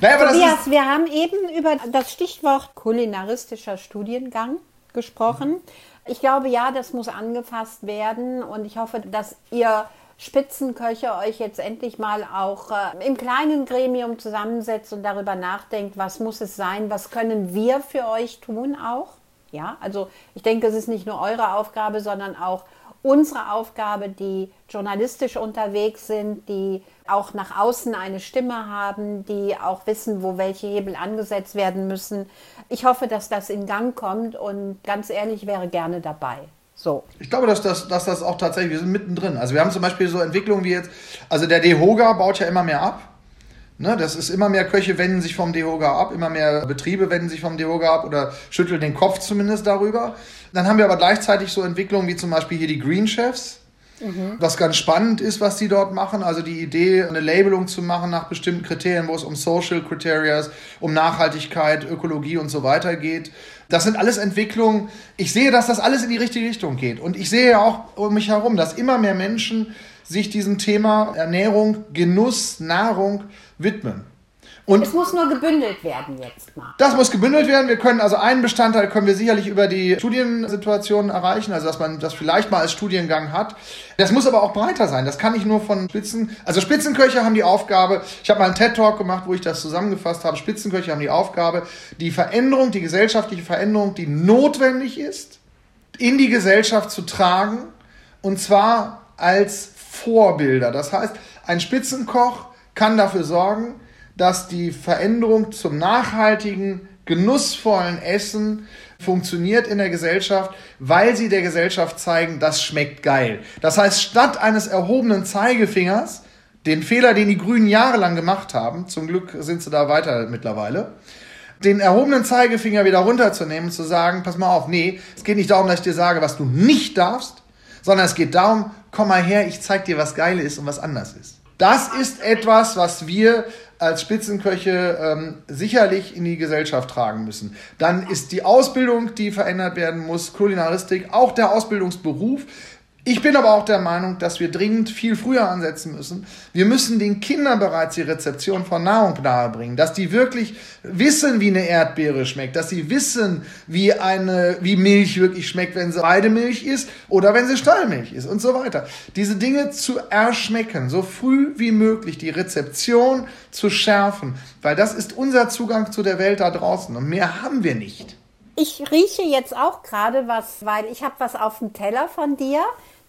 Naja, aber Tobias, wir haben eben über das Stichwort kulinaristischer Studiengang gesprochen. Ich glaube, ja, das muss angefasst werden und ich hoffe, dass ihr Spitzenköche euch jetzt endlich mal auch äh, im kleinen Gremium zusammensetzt und darüber nachdenkt, was muss es sein, was können wir für euch tun auch. Ja, also ich denke, es ist nicht nur eure Aufgabe, sondern auch unsere Aufgabe, die journalistisch unterwegs sind, die auch nach außen eine Stimme haben, die auch wissen, wo welche Hebel angesetzt werden müssen. Ich hoffe, dass das in Gang kommt und ganz ehrlich wäre gerne dabei. So. Ich glaube, dass das, dass das auch tatsächlich, wir sind mittendrin. Also wir haben zum Beispiel so Entwicklungen wie jetzt, also der DEHOGA baut ja immer mehr ab. Ne, das ist immer mehr Köche wenden sich vom DEHOGA ab, immer mehr Betriebe wenden sich vom DEHOGA ab oder schütteln den Kopf zumindest darüber. Dann haben wir aber gleichzeitig so Entwicklungen wie zum Beispiel hier die Green Chefs. Mhm. Was ganz spannend ist, was die dort machen. Also die Idee, eine Labelung zu machen nach bestimmten Kriterien, wo es um Social Criteria, um Nachhaltigkeit, Ökologie und so weiter geht. Das sind alles Entwicklungen. Ich sehe, dass das alles in die richtige Richtung geht. Und ich sehe auch um mich herum, dass immer mehr Menschen sich diesem Thema Ernährung, Genuss, Nahrung widmen. Und es muss nur gebündelt werden jetzt mal. Das muss gebündelt werden. Wir können also einen Bestandteil können wir sicherlich über die Studiensituation erreichen, also dass man das vielleicht mal als Studiengang hat. Das muss aber auch breiter sein. Das kann nicht nur von Spitzen. Also Spitzenköche haben die Aufgabe. Ich habe mal einen TED Talk gemacht, wo ich das zusammengefasst habe. Spitzenköche haben die Aufgabe, die Veränderung, die gesellschaftliche Veränderung, die notwendig ist, in die Gesellschaft zu tragen. Und zwar als Vorbilder. Das heißt, ein Spitzenkoch kann dafür sorgen, dass die Veränderung zum nachhaltigen, genussvollen Essen funktioniert in der Gesellschaft, weil sie der Gesellschaft zeigen, das schmeckt geil. Das heißt, statt eines erhobenen Zeigefingers, den Fehler, den die Grünen jahrelang gemacht haben, zum Glück sind sie da weiter mittlerweile, den erhobenen Zeigefinger wieder runterzunehmen und zu sagen, pass mal auf, nee, es geht nicht darum, dass ich dir sage, was du nicht darfst, sondern es geht darum, komm mal her, ich zeig dir, was geil ist und was anders ist. Das ist etwas, was wir als Spitzenköche ähm, sicherlich in die Gesellschaft tragen müssen. Dann ist die Ausbildung, die verändert werden muss, Kulinaristik, auch der Ausbildungsberuf ich bin aber auch der Meinung, dass wir dringend viel früher ansetzen müssen. Wir müssen den Kindern bereits die Rezeption von Nahrung nahebringen, dass die wirklich wissen, wie eine Erdbeere schmeckt, dass sie wissen, wie eine, wie Milch wirklich schmeckt, wenn sie Weidemilch ist oder wenn sie Stallmilch ist und so weiter. Diese Dinge zu erschmecken, so früh wie möglich die Rezeption zu schärfen, weil das ist unser Zugang zu der Welt da draußen und mehr haben wir nicht. Ich rieche jetzt auch gerade was, weil ich habe was auf dem Teller von dir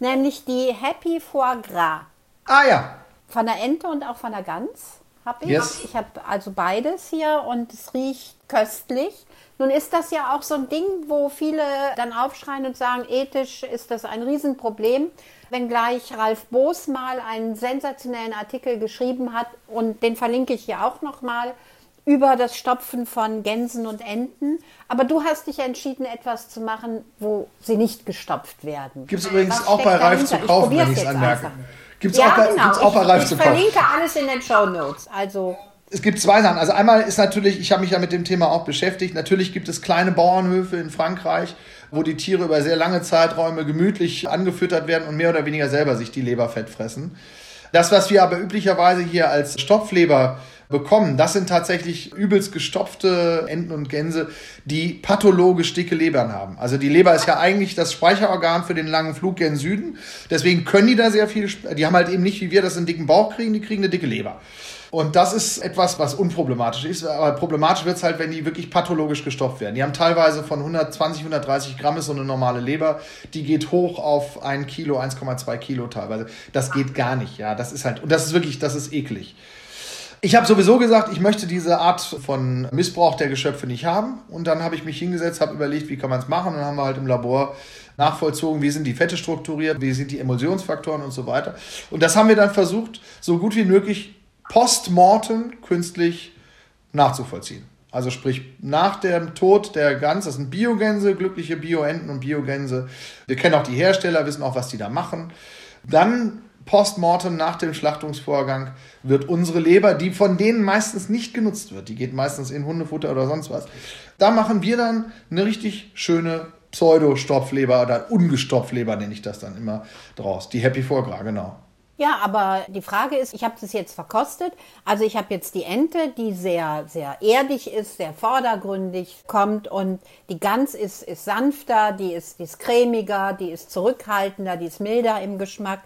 nämlich die Happy Foie Gras. Ah ja. Von der Ente und auch von der Gans habe ich. Yes. Ich habe also beides hier und es riecht köstlich. Nun ist das ja auch so ein Ding, wo viele dann aufschreien und sagen, ethisch ist das ein Riesenproblem. Wenngleich Ralf Boos mal einen sensationellen Artikel geschrieben hat und den verlinke ich hier auch nochmal über das Stopfen von Gänsen und Enten. Aber du hast dich entschieden, etwas zu machen, wo sie nicht gestopft werden. Gibt es übrigens Was auch bei Ralf zu kaufen, wenn ich es anmerke. Gibt es ja, auch, bei, genau. auch bei Ralf ich, zu kaufen. Ich verlinke alles in den Show Notes. Also es gibt zwei Sachen. Also einmal ist natürlich, ich habe mich ja mit dem Thema auch beschäftigt. Natürlich gibt es kleine Bauernhöfe in Frankreich, wo die Tiere über sehr lange Zeiträume gemütlich angefüttert werden und mehr oder weniger selber sich die Leberfett fressen. Das, was wir aber üblicherweise hier als Stopfleber bekommen. Das sind tatsächlich übelst gestopfte Enten und Gänse, die pathologisch dicke Lebern haben. Also die Leber ist ja eigentlich das Speicherorgan für den langen Flug gen Süden. Deswegen können die da sehr viel, die haben halt eben nicht wie wir das einen dicken Bauch kriegen, die kriegen eine dicke Leber. Und das ist etwas, was unproblematisch ist. Aber problematisch wird es halt, wenn die wirklich pathologisch gestopft werden. Die haben teilweise von 120, 130 Gramm ist so eine normale Leber. Die geht hoch auf ein Kilo, 1,2 Kilo teilweise. Das geht gar nicht, ja. Das ist halt, und das ist wirklich, das ist eklig. Ich habe sowieso gesagt, ich möchte diese Art von Missbrauch der Geschöpfe nicht haben. Und dann habe ich mich hingesetzt, habe überlegt, wie kann man es machen. Und dann haben wir halt im Labor nachvollzogen, wie sind die Fette strukturiert, wie sind die Emulsionsfaktoren und so weiter. Und das haben wir dann versucht, so gut wie möglich postmortem künstlich nachzuvollziehen. Also sprich, nach dem Tod der Gans, das sind Biogänse, glückliche Bioenten und Biogänse. Wir kennen auch die Hersteller, wissen auch, was die da machen. Dann postmortem nach dem Schlachtungsvorgang wird unsere Leber, die von denen meistens nicht genutzt wird, die geht meistens in Hundefutter oder sonst was, da machen wir dann eine richtig schöne Pseudo-Stopfleber oder Ungestopfleber nenne ich das dann immer draus. Die Happy Foie genau. Ja, aber die Frage ist, ich habe das jetzt verkostet. Also ich habe jetzt die Ente, die sehr, sehr erdig ist, sehr vordergründig kommt und die Gans ist, ist sanfter, die ist, die ist cremiger, die ist zurückhaltender, die ist milder im Geschmack.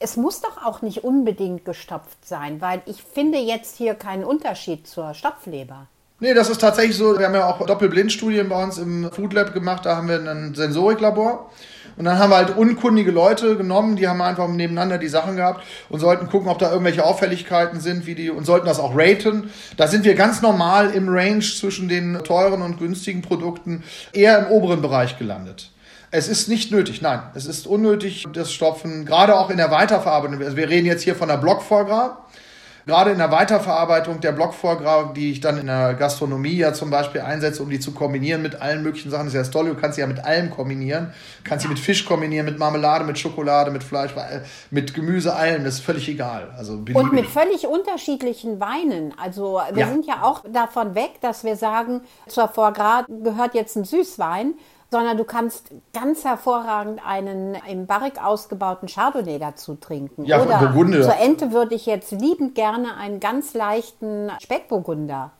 Es muss doch auch nicht unbedingt gestopft sein, weil ich finde jetzt hier keinen Unterschied zur Stopfleber. Nee, das ist tatsächlich so. Wir haben ja auch Doppelblindstudien bei uns im Food Lab gemacht. Da haben wir ein Sensoriklabor. Und dann haben wir halt unkundige Leute genommen, die haben einfach nebeneinander die Sachen gehabt und sollten gucken, ob da irgendwelche Auffälligkeiten sind, wie die und sollten das auch raten. Da sind wir ganz normal im Range zwischen den teuren und günstigen Produkten eher im oberen Bereich gelandet. Es ist nicht nötig, nein, es ist unnötig, das Stopfen, gerade auch in der Weiterverarbeitung. Also wir reden jetzt hier von der Blockvorgrab. Gerade in der Weiterverarbeitung der Blockvorgrab, die ich dann in der Gastronomie ja zum Beispiel einsetze, um die zu kombinieren mit allen möglichen Sachen, das ist ja das Tolle, du kannst sie ja mit allem kombinieren. Du kannst sie mit Fisch kombinieren, mit Marmelade, mit Schokolade, mit Fleisch, mit Gemüse, allem, das ist völlig egal. Also Und mit völlig unterschiedlichen Weinen. Also wir ja. sind ja auch davon weg, dass wir sagen, zur Vorgrab gehört jetzt ein Süßwein sondern du kannst ganz hervorragend einen im Barrik ausgebauten Chardonnay dazu trinken. Ja, Oder Burgunder. zur Ente würde ich jetzt liebend gerne einen ganz leichten Speckburgunder,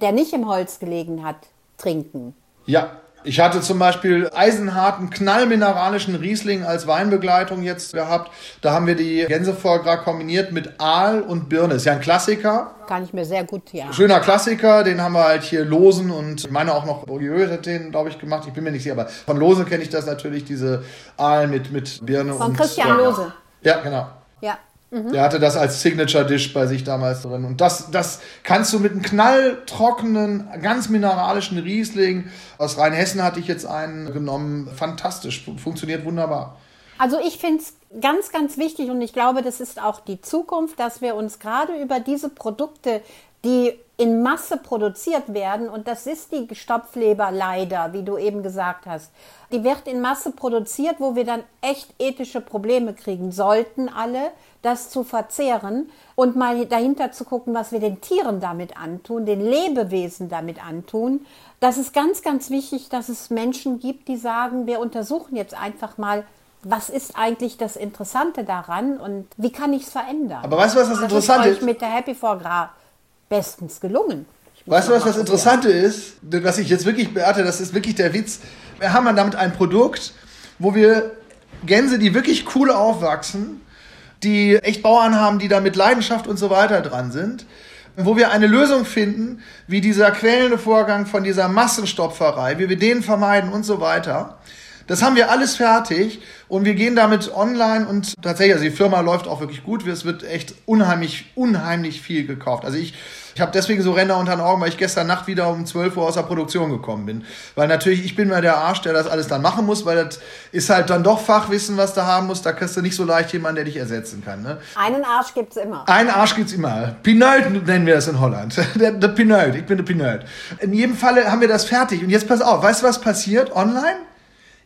der nicht im Holz gelegen hat, trinken. Ja, ich hatte zum Beispiel eisenharten, knallmineralischen Riesling als Weinbegleitung jetzt gehabt. Da haben wir die Gänsefoie kombiniert mit Aal und Birne. Ist ja ein Klassiker. Kann ich mir sehr gut, ja. Schöner Klassiker, den haben wir halt hier Losen und ich meine auch noch hat den, glaube ich, gemacht. Ich bin mir nicht sicher, aber von Lose kenne ich das natürlich, diese Aal mit, mit Birne von und... Von Christian Lose. Ja, genau. Ja. Mhm. Der hatte das als Signature-Dish bei sich damals drin. Und das, das kannst du mit einem knalltrockenen, ganz mineralischen Riesling aus Rheinhessen hatte ich jetzt einen genommen. Fantastisch, funktioniert wunderbar. Also ich finde es ganz, ganz wichtig und ich glaube, das ist auch die Zukunft, dass wir uns gerade über diese Produkte, die in Masse produziert werden, und das ist die Stopfleber leider, wie du eben gesagt hast, die wird in Masse produziert, wo wir dann echt ethische Probleme kriegen sollten, alle, das zu verzehren und mal dahinter zu gucken, was wir den Tieren damit antun, den Lebewesen damit antun. Das ist ganz, ganz wichtig, dass es Menschen gibt, die sagen, wir untersuchen jetzt einfach mal, was ist eigentlich das Interessante daran und wie kann ich es verändern? Aber weißt du, was das, das Interessante ist? Euch mit der Happy for Gras bestens gelungen. Weißt du, was das Interessante ist? Was ich jetzt wirklich, Beate, das ist wirklich der Witz. Wir haben damit ein Produkt, wo wir Gänse, die wirklich cool aufwachsen, die echt Bauern haben, die da mit Leidenschaft und so weiter dran sind, wo wir eine Lösung finden, wie dieser quälende Vorgang von dieser Massenstopferei, wie wir den vermeiden und so weiter. Das haben wir alles fertig und wir gehen damit online und tatsächlich, also die Firma läuft auch wirklich gut. Es wird echt unheimlich, unheimlich viel gekauft. Also ich, ich habe deswegen so Ränder unter den Augen, weil ich gestern Nacht wieder um 12 Uhr aus der Produktion gekommen bin. Weil natürlich, ich bin mal der Arsch, der das alles dann machen muss, weil das ist halt dann doch Fachwissen, was du haben musst. Da kriegst du nicht so leicht jemanden, der dich ersetzen kann. Ne? Einen Arsch gibt's immer. Einen Arsch gibt's immer. Pinölt nennen wir das in Holland. <laughs> Der, der Pinölt, ich bin der Pinölt. In jedem Falle haben wir das fertig. Und jetzt pass auf, weißt du, was passiert online?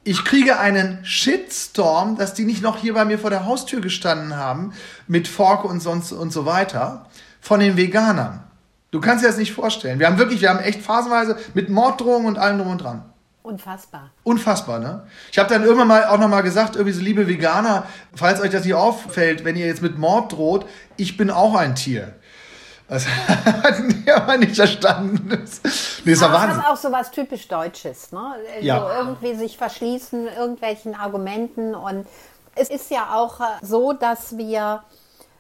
Ich kriege einen Shitstorm, dass die nicht noch hier bei mir vor der Haustür gestanden haben mit Fork und sonst und so weiter von den Veganern. Du kannst dir das nicht vorstellen. Wir haben wirklich, wir haben echt phasenweise mit Morddrohungen und allem drum und dran. Unfassbar. Unfassbar, ne? Ich habe dann irgendwann mal auch nochmal gesagt, irgendwie so liebe Veganer, falls euch das nicht auffällt, wenn ihr jetzt mit Mord droht, ich bin auch ein Tier. Das <laughs> die aber nicht verstanden. Das, nee, das, aber das ist auch so was typisch Deutsches, ne? Ja. So irgendwie sich verschließen, irgendwelchen Argumenten. Und es ist ja auch so, dass wir,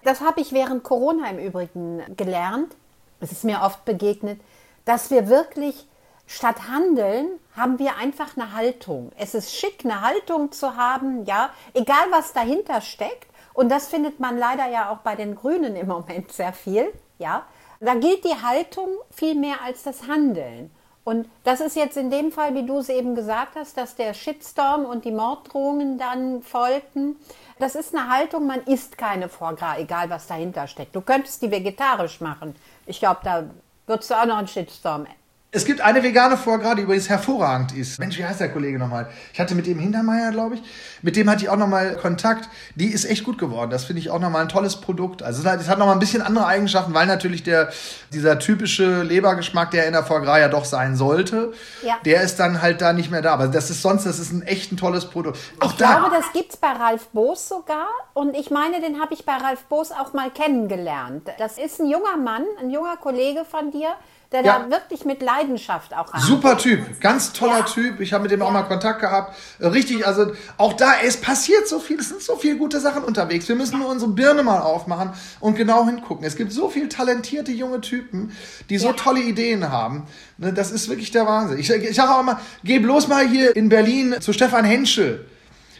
das habe ich während Corona im Übrigen gelernt, es ist mir oft begegnet, dass wir wirklich statt handeln haben wir einfach eine Haltung. Es ist schick, eine Haltung zu haben, ja, egal was dahinter steckt. Und das findet man leider ja auch bei den Grünen im Moment sehr viel. Ja, da gilt die Haltung viel mehr als das Handeln. Und das ist jetzt in dem Fall, wie du es eben gesagt hast, dass der Shitstorm und die Morddrohungen dann folgten. Das ist eine Haltung, man isst keine Foie egal was dahinter steckt. Du könntest die vegetarisch machen. Ich glaube, da würdest du auch noch einen Shitstorm es gibt eine vegane Foie die übrigens hervorragend ist. Mensch, wie heißt der Kollege nochmal? Ich hatte mit dem Hintermeier, glaube ich, mit dem hatte ich auch nochmal Kontakt. Die ist echt gut geworden. Das finde ich auch nochmal ein tolles Produkt. Also es hat, es hat nochmal ein bisschen andere Eigenschaften, weil natürlich der, dieser typische Lebergeschmack, der in der Foie ja doch sein sollte, ja. der ist dann halt da nicht mehr da. Aber das ist sonst, das ist ein echt ein tolles Produkt. Auch ich da, glaube, das gibt es bei Ralf Boos sogar. Und ich meine, den habe ich bei Ralf Boos auch mal kennengelernt. Das ist ein junger Mann, ein junger Kollege von dir, der Ja. da wirklich mit Leidenschaft auch rein. Super Typ, ganz toller Ja. Typ. Ich habe mit dem auch Ja. mal Kontakt gehabt. Äh, Richtig, also auch da, es passiert so viel, es sind so viele gute Sachen unterwegs. Wir müssen nur unsere Birne mal aufmachen und genau hingucken. Es gibt so viele talentierte junge Typen, die so tolle Ideen haben. Ne, Das ist wirklich der Wahnsinn. Ich, ich sage auch immer, geh bloß mal hier in Berlin zu Stefan Henschel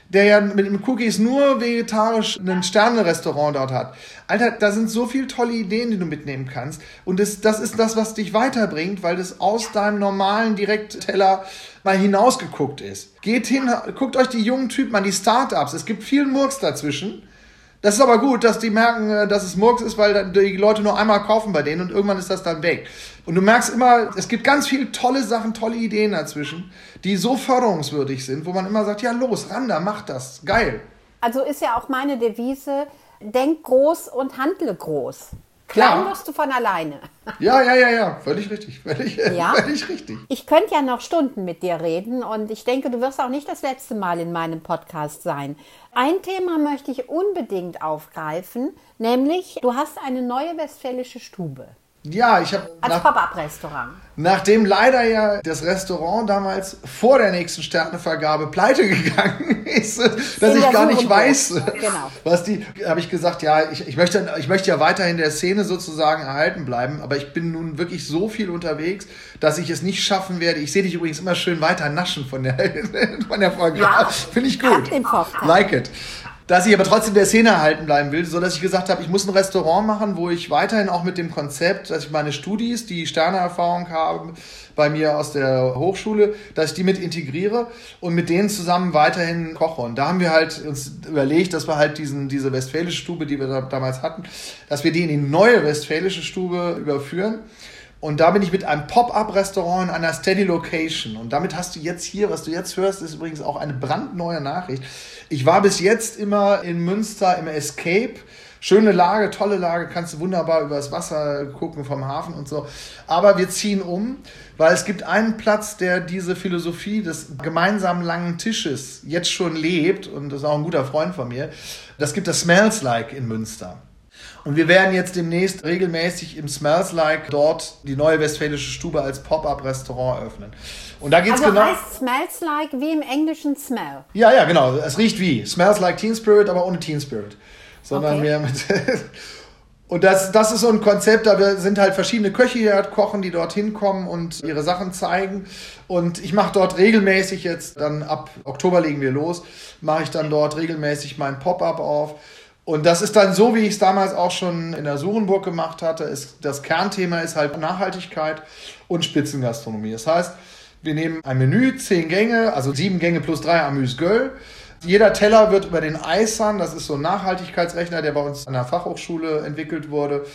der ja mit dem Cookies nur vegetarisch ein Sterne-Restaurant dort hat. Alter, da sind so viele tolle Ideen, die du mitnehmen kannst. Und das, das ist das, was dich weiterbringt, weil das aus deinem normalen Direktteller mal hinausgeguckt ist. Geht hin, guckt euch die jungen Typen an, die Startups. Es gibt viel Murks dazwischen. Das ist aber gut, dass die merken, äh, dass es Murks ist, weil die Leute nur einmal kaufen bei denen und irgendwann ist das dann weg. Und du merkst immer, es gibt ganz viele tolle Sachen, tolle Ideen dazwischen, die so förderungswürdig sind, wo man immer sagt, ja los, ran da, mach das, geil. Also ist ja auch meine Devise, denk groß und handle groß. Klein Klar. wirst du von alleine. <laughs> Ja, ja, ja, ja, völlig richtig, völlig, Ja? <laughs> völlig richtig. Ich könnte ja noch Stunden mit dir reden und ich denke, du wirst auch nicht das letzte Mal in meinem Podcast sein. Ein Thema möchte ich unbedingt aufgreifen, nämlich du hast eine neue westfälische Stube Ja, ich habe als nach, Pop-up-Restaurant. nachdem leider ja das Restaurant damals vor der nächsten Sternevergabe pleite <laughs> gegangen ist, dass ich gar nicht weiß, Genau. was die, habe ich gesagt, ja, ich, ich, möchte, ich möchte ja weiterhin der Szene sozusagen erhalten bleiben, aber ich bin nun wirklich so viel unterwegs, dass ich es nicht schaffen werde. Ich sehe dich übrigens immer schön weiter naschen von der, <laughs> von der Vergabe. Ja. Finde ich gut. Like it. Dass ich aber trotzdem der Szene erhalten bleiben will, so dass ich gesagt habe, ich muss ein Restaurant machen, wo ich weiterhin auch mit dem Konzept, dass ich meine Studis, die Sterneerfahrung haben, bei mir aus der Hochschule, dass ich die mit integriere und mit denen zusammen weiterhin koche. Und da haben wir halt uns überlegt, dass wir halt diesen, diese westfälische Stube, die wir da, damals hatten, dass wir die in die neue westfälische Stube überführen. Und da bin ich mit einem Pop-up-Restaurant in einer Steady Location. Und damit hast du jetzt hier, was du jetzt hörst, ist übrigens auch eine brandneue Nachricht. Ich war bis jetzt immer in Münster im Escape. Schöne Lage, tolle Lage, kannst du wunderbar übers Wasser gucken vom Hafen und so. Aber wir ziehen um, weil es gibt einen Platz, der diese Philosophie des gemeinsamen langen Tisches jetzt schon lebt. Und das ist auch ein guter Freund von mir. Das gibt das Smells Like in Münster. Und wir werden jetzt demnächst regelmäßig im Smells Like dort die neue westfälische Stube als Pop-up-Restaurant öffnen. Und da geht's Also genau. heißt Smells Like wie im Englischen Smell. Ja, ja, genau. Es riecht wie. Smells like Teen Spirit, aber ohne Teen Spirit. Sondern Okay. mehr mit. <laughs> Und das, das ist so ein Konzept, da wir- sind halt verschiedene Köche hier, kochen, die dorthin kommen und ihre Sachen zeigen. Und ich mache dort regelmäßig jetzt, dann ab Oktober legen wir los, mache ich dann dort regelmäßig mein Pop-up auf. Und das ist dann so, wie ich es damals auch schon in der Surenburg gemacht hatte. Ist, das Kernthema ist halt Nachhaltigkeit und Spitzengastronomie. Das heißt, wir nehmen ein Menü, zehn Gänge, also sieben Gänge plus drei Amüs-Göll. Jeder Teller wird über den ISAN, das ist so ein Nachhaltigkeitsrechner, der bei uns an der Fachhochschule entwickelt wurde,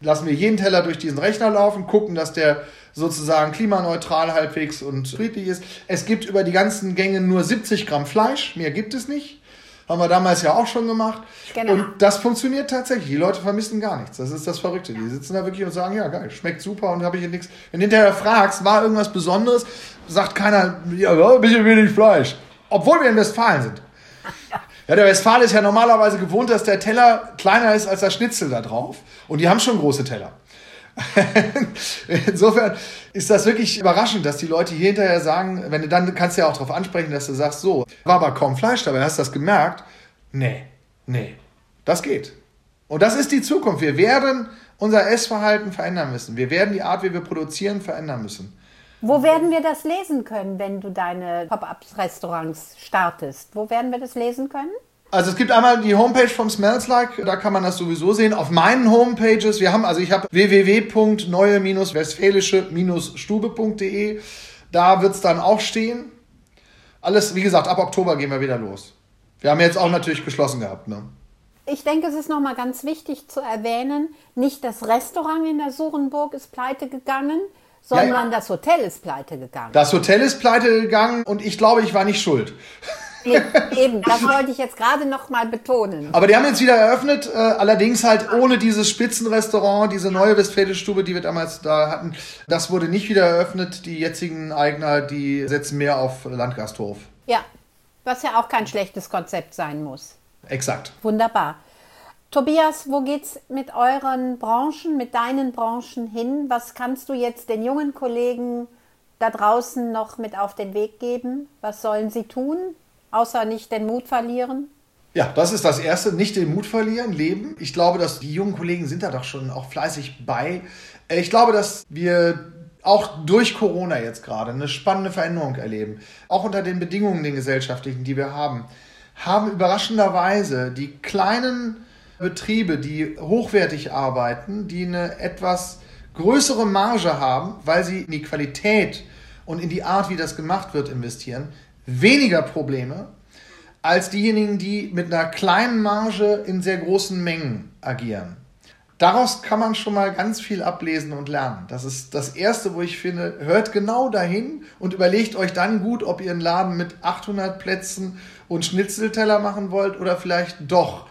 lassen wir jeden Teller durch diesen Rechner laufen, gucken, dass der sozusagen klimaneutral halbwegs und friedlich ist. Es gibt über die ganzen Gänge nur 70 Gramm Fleisch, mehr gibt es nicht. Haben wir damals ja auch schon gemacht. Genau. Und das funktioniert tatsächlich. Die Leute vermissen gar nichts. Das ist das Verrückte. Die sitzen da wirklich und sagen, ja geil, schmeckt super und habe ich hier nichts. Wenn du hinterher fragst, war irgendwas Besonderes, sagt keiner, ja, ein bisschen wenig Fleisch. Obwohl wir in Westfalen sind. Ja, der Westfale ist ja normalerweise gewohnt, dass der Teller kleiner ist als das Schnitzel da drauf. Und die haben schon große Teller. <laughs> Insofern ist das wirklich überraschend, dass die Leute hier hinterher sagen, wenn du dann kannst du ja auch darauf ansprechen, dass du sagst, so, war aber kaum Fleisch dabei, hast du das gemerkt? Nee, nee, das geht. Und das ist die Zukunft. Wir werden unser Essverhalten verändern müssen. Wir werden die Art, wie wir produzieren, verändern müssen. Wo werden wir das lesen können, wenn du deine Pop-up-Restaurants startest? Wo werden wir das lesen können? Also es gibt einmal die Homepage vom Smells Like, da kann man das sowieso sehen. Auf meinen Homepages, wir haben, also ich habe www.neue-westfälische-stube.de, da wird es dann auch stehen. Alles, wie gesagt, ab Oktober gehen wir wieder los. Wir haben jetzt auch natürlich geschlossen gehabt. Ne? Ich denke, es ist nochmal ganz wichtig zu erwähnen, nicht das Restaurant in der Surenburg ist pleite gegangen, sondern Ja, ja. das Hotel ist pleite gegangen. Das Hotel ist pleite gegangen und ich glaube, ich war nicht schuld. Nee, eben, das wollte ich jetzt gerade nochmal betonen. Aber die haben jetzt wieder eröffnet, äh, allerdings halt ohne dieses Spitzenrestaurant, diese neue westfälische Stube, die wir damals da hatten. Das wurde nicht wieder eröffnet. Die jetzigen Eigner, die setzen mehr auf Landgasthof. Ja, was ja auch kein schlechtes Konzept sein muss. Exakt. Wunderbar. Tobias, wo geht's mit euren Branchen, mit deinen Branchen hin? Was kannst du jetzt den jungen Kollegen da draußen noch mit auf den Weg geben? Was sollen sie tun, außer nicht den Mut verlieren? Ja, das ist das Erste, nicht den Mut verlieren, leben. Ich glaube, dass die jungen Kollegen sind da doch schon auch fleißig bei. Äh, ich glaube, dass wir auch durch Corona jetzt gerade eine spannende Veränderung erleben. Auch unter den Bedingungen, den gesellschaftlichen, die wir haben, haben überraschenderweise die kleinen Betriebe, die hochwertig arbeiten, die eine etwas größere Marge haben, weil sie in die Qualität und in die Art, wie das gemacht wird, investieren, weniger Probleme als diejenigen, die mit einer kleinen Marge in sehr großen Mengen agieren. Daraus kann man schon mal ganz viel ablesen und lernen. Das ist das Erste, wo ich finde, hört genau dahin und überlegt euch dann gut, ob ihr einen Laden mit 800 Plätzen und Schnitzelteller machen wollt oder vielleicht doch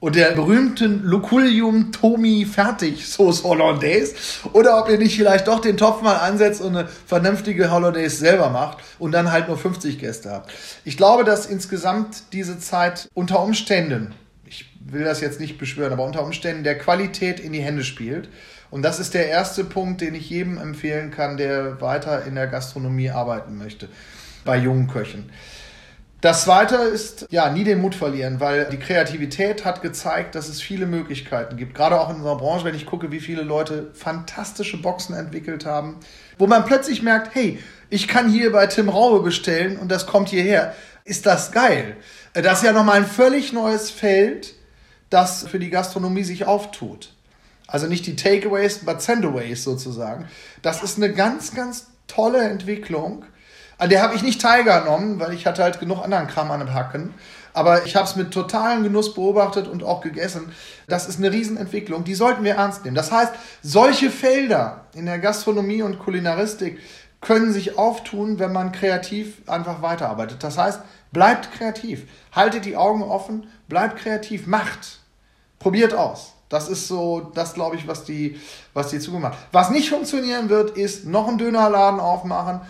und der berühmten Luculium Tomi Fertig Sauce Hollandaise oder ob ihr nicht vielleicht doch den Topf mal ansetzt und eine vernünftige Hollandaise selber macht und dann halt nur 50 Gäste habt. Ich glaube, dass insgesamt diese Zeit unter Umständen, ich will das jetzt nicht beschwören, aber unter Umständen der Qualität in die Hände spielt. Und das ist der erste Punkt, den ich jedem empfehlen kann, der weiter in der Gastronomie arbeiten möchte, bei jungen Köchen. Das zweite ist, ja, nie den Mut verlieren, weil die Kreativität hat gezeigt, dass es viele Möglichkeiten gibt. Gerade auch in unserer Branche, wenn ich gucke, wie viele Leute fantastische Boxen entwickelt haben, wo man plötzlich merkt, hey, ich kann hier bei Tim Raube bestellen und das kommt hierher. Ist das geil? Das ist ja nochmal ein völlig neues Feld, das für die Gastronomie sich auftut. Also nicht die Takeaways, but Sendaways sozusagen. Das ist eine ganz, ganz tolle Entwicklung an der habe ich nicht teilgenommen, weil ich hatte halt genug anderen Kram an dem Hacken. Aber ich habe es mit totalem Genuss beobachtet und auch gegessen. Das ist eine Riesenentwicklung, die sollten wir ernst nehmen. Das heißt, solche Felder in der Gastronomie und Kulinaristik können sich auftun, wenn man kreativ einfach weiterarbeitet. Das heißt, bleibt kreativ, haltet die Augen offen, bleibt kreativ, macht, probiert aus. Das ist so, das glaube ich, was die, was die Zukunft macht. Was nicht funktionieren wird, ist noch einen Dönerladen aufmachen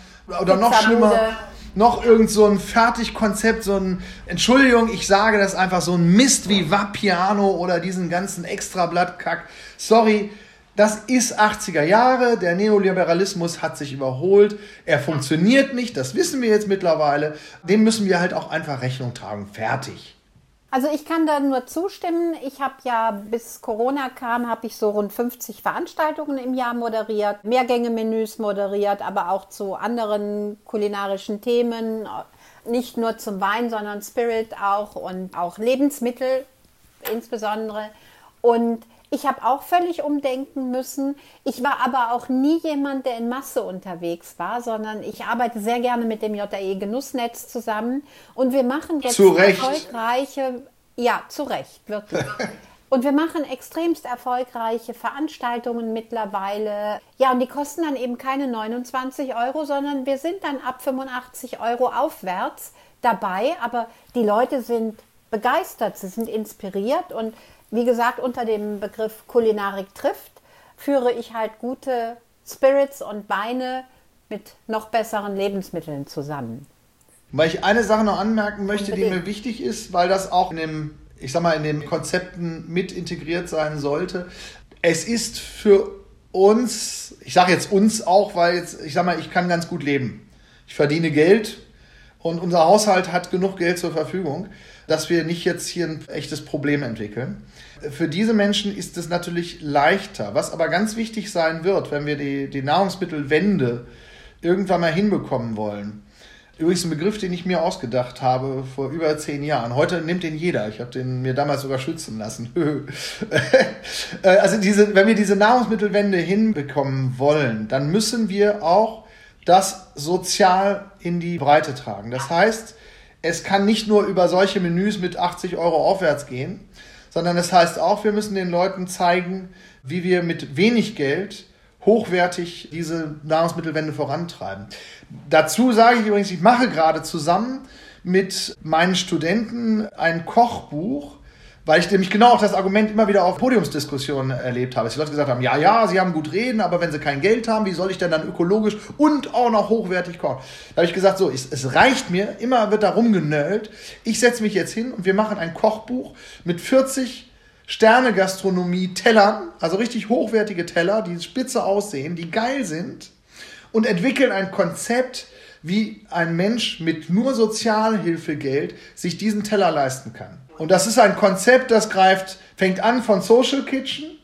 oder noch schlimmer, noch irgend so ein Fertigkonzept, so ein, Entschuldigung, ich sage das einfach, so ein Mist wie Vapiano oder diesen ganzen Extrablattkack. Sorry, das ist 80er Jahre, der Neoliberalismus hat sich überholt, er funktioniert nicht, das wissen wir jetzt mittlerweile, dem müssen wir halt auch einfach Rechnung tragen, fertig. Also ich kann da nur zustimmen. Ich habe ja, bis Corona kam, habe ich so rund 50 Veranstaltungen im Jahr moderiert, Mehrgänge-Menüs moderiert, aber auch zu anderen kulinarischen Themen, nicht nur zum Wein, sondern Spirit auch und auch Lebensmittel insbesondere. Und ich habe auch völlig umdenken müssen. Ich war aber auch nie jemand, der in Masse unterwegs war, sondern ich arbeite sehr gerne mit dem JE Genussnetz zusammen und wir machen jetzt erfolgreiche, ja, zu Recht, wirklich. <laughs> Und wir machen extremst erfolgreiche Veranstaltungen mittlerweile. Ja, und die kosten dann eben keine 29 Euro, sondern wir sind dann ab 85 Euro aufwärts dabei. Aber die Leute sind begeistert, sie sind inspiriert und wie gesagt, unter dem Begriff Kulinarik trifft, führe ich halt gute Spirits und Weine mit noch besseren Lebensmitteln zusammen. Weil ich eine Sache noch anmerken möchte, Unbedingt. die mir wichtig ist, weil das auch in dem, ich sag mal, in den Konzepten mit integriert sein sollte. Es ist für uns, ich sage jetzt uns auch, weil jetzt, ich sag mal, ich kann ganz gut leben. Ich verdiene Geld und unser Haushalt hat genug Geld zur Verfügung dass wir nicht jetzt hier ein echtes Problem entwickeln. Für diese Menschen ist es natürlich leichter. Was aber ganz wichtig sein wird, wenn wir die, die Nahrungsmittelwende irgendwann mal hinbekommen wollen. Übrigens ein Begriff, den ich mir ausgedacht habe vor über zehn Jahren. Heute nimmt den jeder. Ich habe den mir damals sogar schützen lassen. <laughs> also diese, wenn wir diese Nahrungsmittelwende hinbekommen wollen, dann müssen wir auch das sozial in die Breite tragen. Das heißt, es kann nicht nur über solche Menüs mit 80 Euro aufwärts gehen, sondern es heißt auch, wir müssen den Leuten zeigen, wie wir mit wenig Geld hochwertig diese Nahrungsmittelwende vorantreiben. Dazu sage ich übrigens, ich mache gerade zusammen mit meinen Studenten ein Kochbuch, weil ich nämlich genau auch das Argument immer wieder auf Podiumsdiskussionen erlebt habe. Dass die Leute gesagt haben, ja, ja, sie haben gut reden, aber wenn sie kein Geld haben, wie soll ich denn dann ökologisch und auch noch hochwertig kochen? Da habe ich gesagt, so, es, es reicht mir, immer wird da rumgenölt. Ich setze mich jetzt hin und wir machen ein Kochbuch mit 40 Sterne-Gastronomie-Tellern, also richtig hochwertige Teller, die spitze aussehen, die geil sind und entwickeln ein Konzept, wie ein Mensch mit nur Sozialhilfegeld sich diesen Teller leisten kann. Und das ist ein Konzept, das greift, fängt an von Social Kitchen,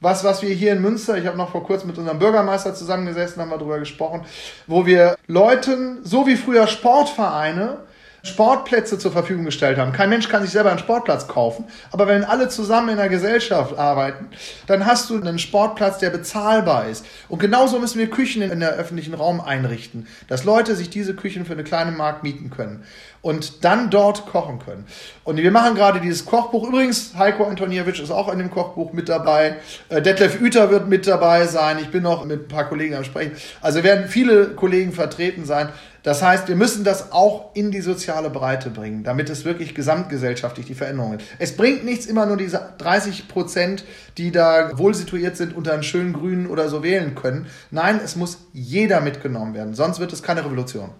was, was wir hier in Münster, ich habe noch vor kurzem mit unserem Bürgermeister zusammengesessen, haben wir darüber gesprochen, wo wir Leuten, so wie früher Sportvereine, Sportplätze zur Verfügung gestellt haben. Kein Mensch kann sich selber einen Sportplatz kaufen, aber wenn alle zusammen in der Gesellschaft arbeiten, dann hast du einen Sportplatz, der bezahlbar ist. Und genauso müssen wir Küchen in der öffentlichen Raum einrichten, dass Leute sich diese Küchen für eine kleine Mark mieten können und dann dort kochen können. Und wir machen gerade dieses Kochbuch. Übrigens, Heiko Antoniewicz ist auch in dem Kochbuch mit dabei. Äh, Detlef Uter wird mit dabei sein. Ich bin noch mit ein paar Kollegen am Sprechen. Also werden viele Kollegen vertreten sein. Das heißt, wir müssen das auch in die soziale Breite bringen, damit es wirklich gesamtgesellschaftlich die Veränderung ist. Es bringt nichts, immer nur diese 30 Prozent, die da wohl situiert sind, unter einen schönen Grünen oder so wählen können. Nein, es muss jeder mitgenommen werden, sonst wird es keine Revolution.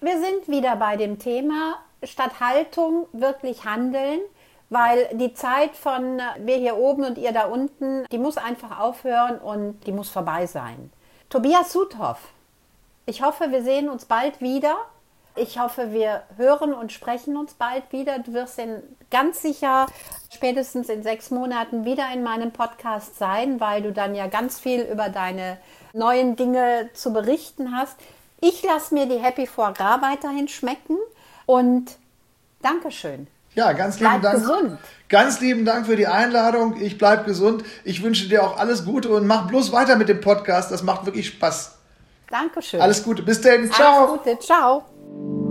Wir sind wieder bei dem Thema statt Haltung wirklich handeln, weil die Zeit von wir hier oben und ihr da unten, die muss einfach aufhören und die muss vorbei sein. Tobias Sudhoff, ich hoffe, wir sehen uns bald wieder. Ich hoffe, wir hören und sprechen uns bald wieder. Du wirst in, ganz sicher spätestens in sechs Monaten wieder in meinem Podcast sein, weil du dann ja ganz viel über deine neuen Dinge zu berichten hast. Ich lasse mir die Happy Foie Gras weiterhin schmecken und Dankeschön. Ja, ganz lieben bleib Dank. Gesund. Ganz lieben Dank für die Einladung. Ich bleibe gesund. Ich wünsche dir auch alles Gute und mach bloß weiter mit dem Podcast. Das macht wirklich Spaß. Dankeschön. Alles Gute, bis dann. Ciao. Alles Gute, ciao.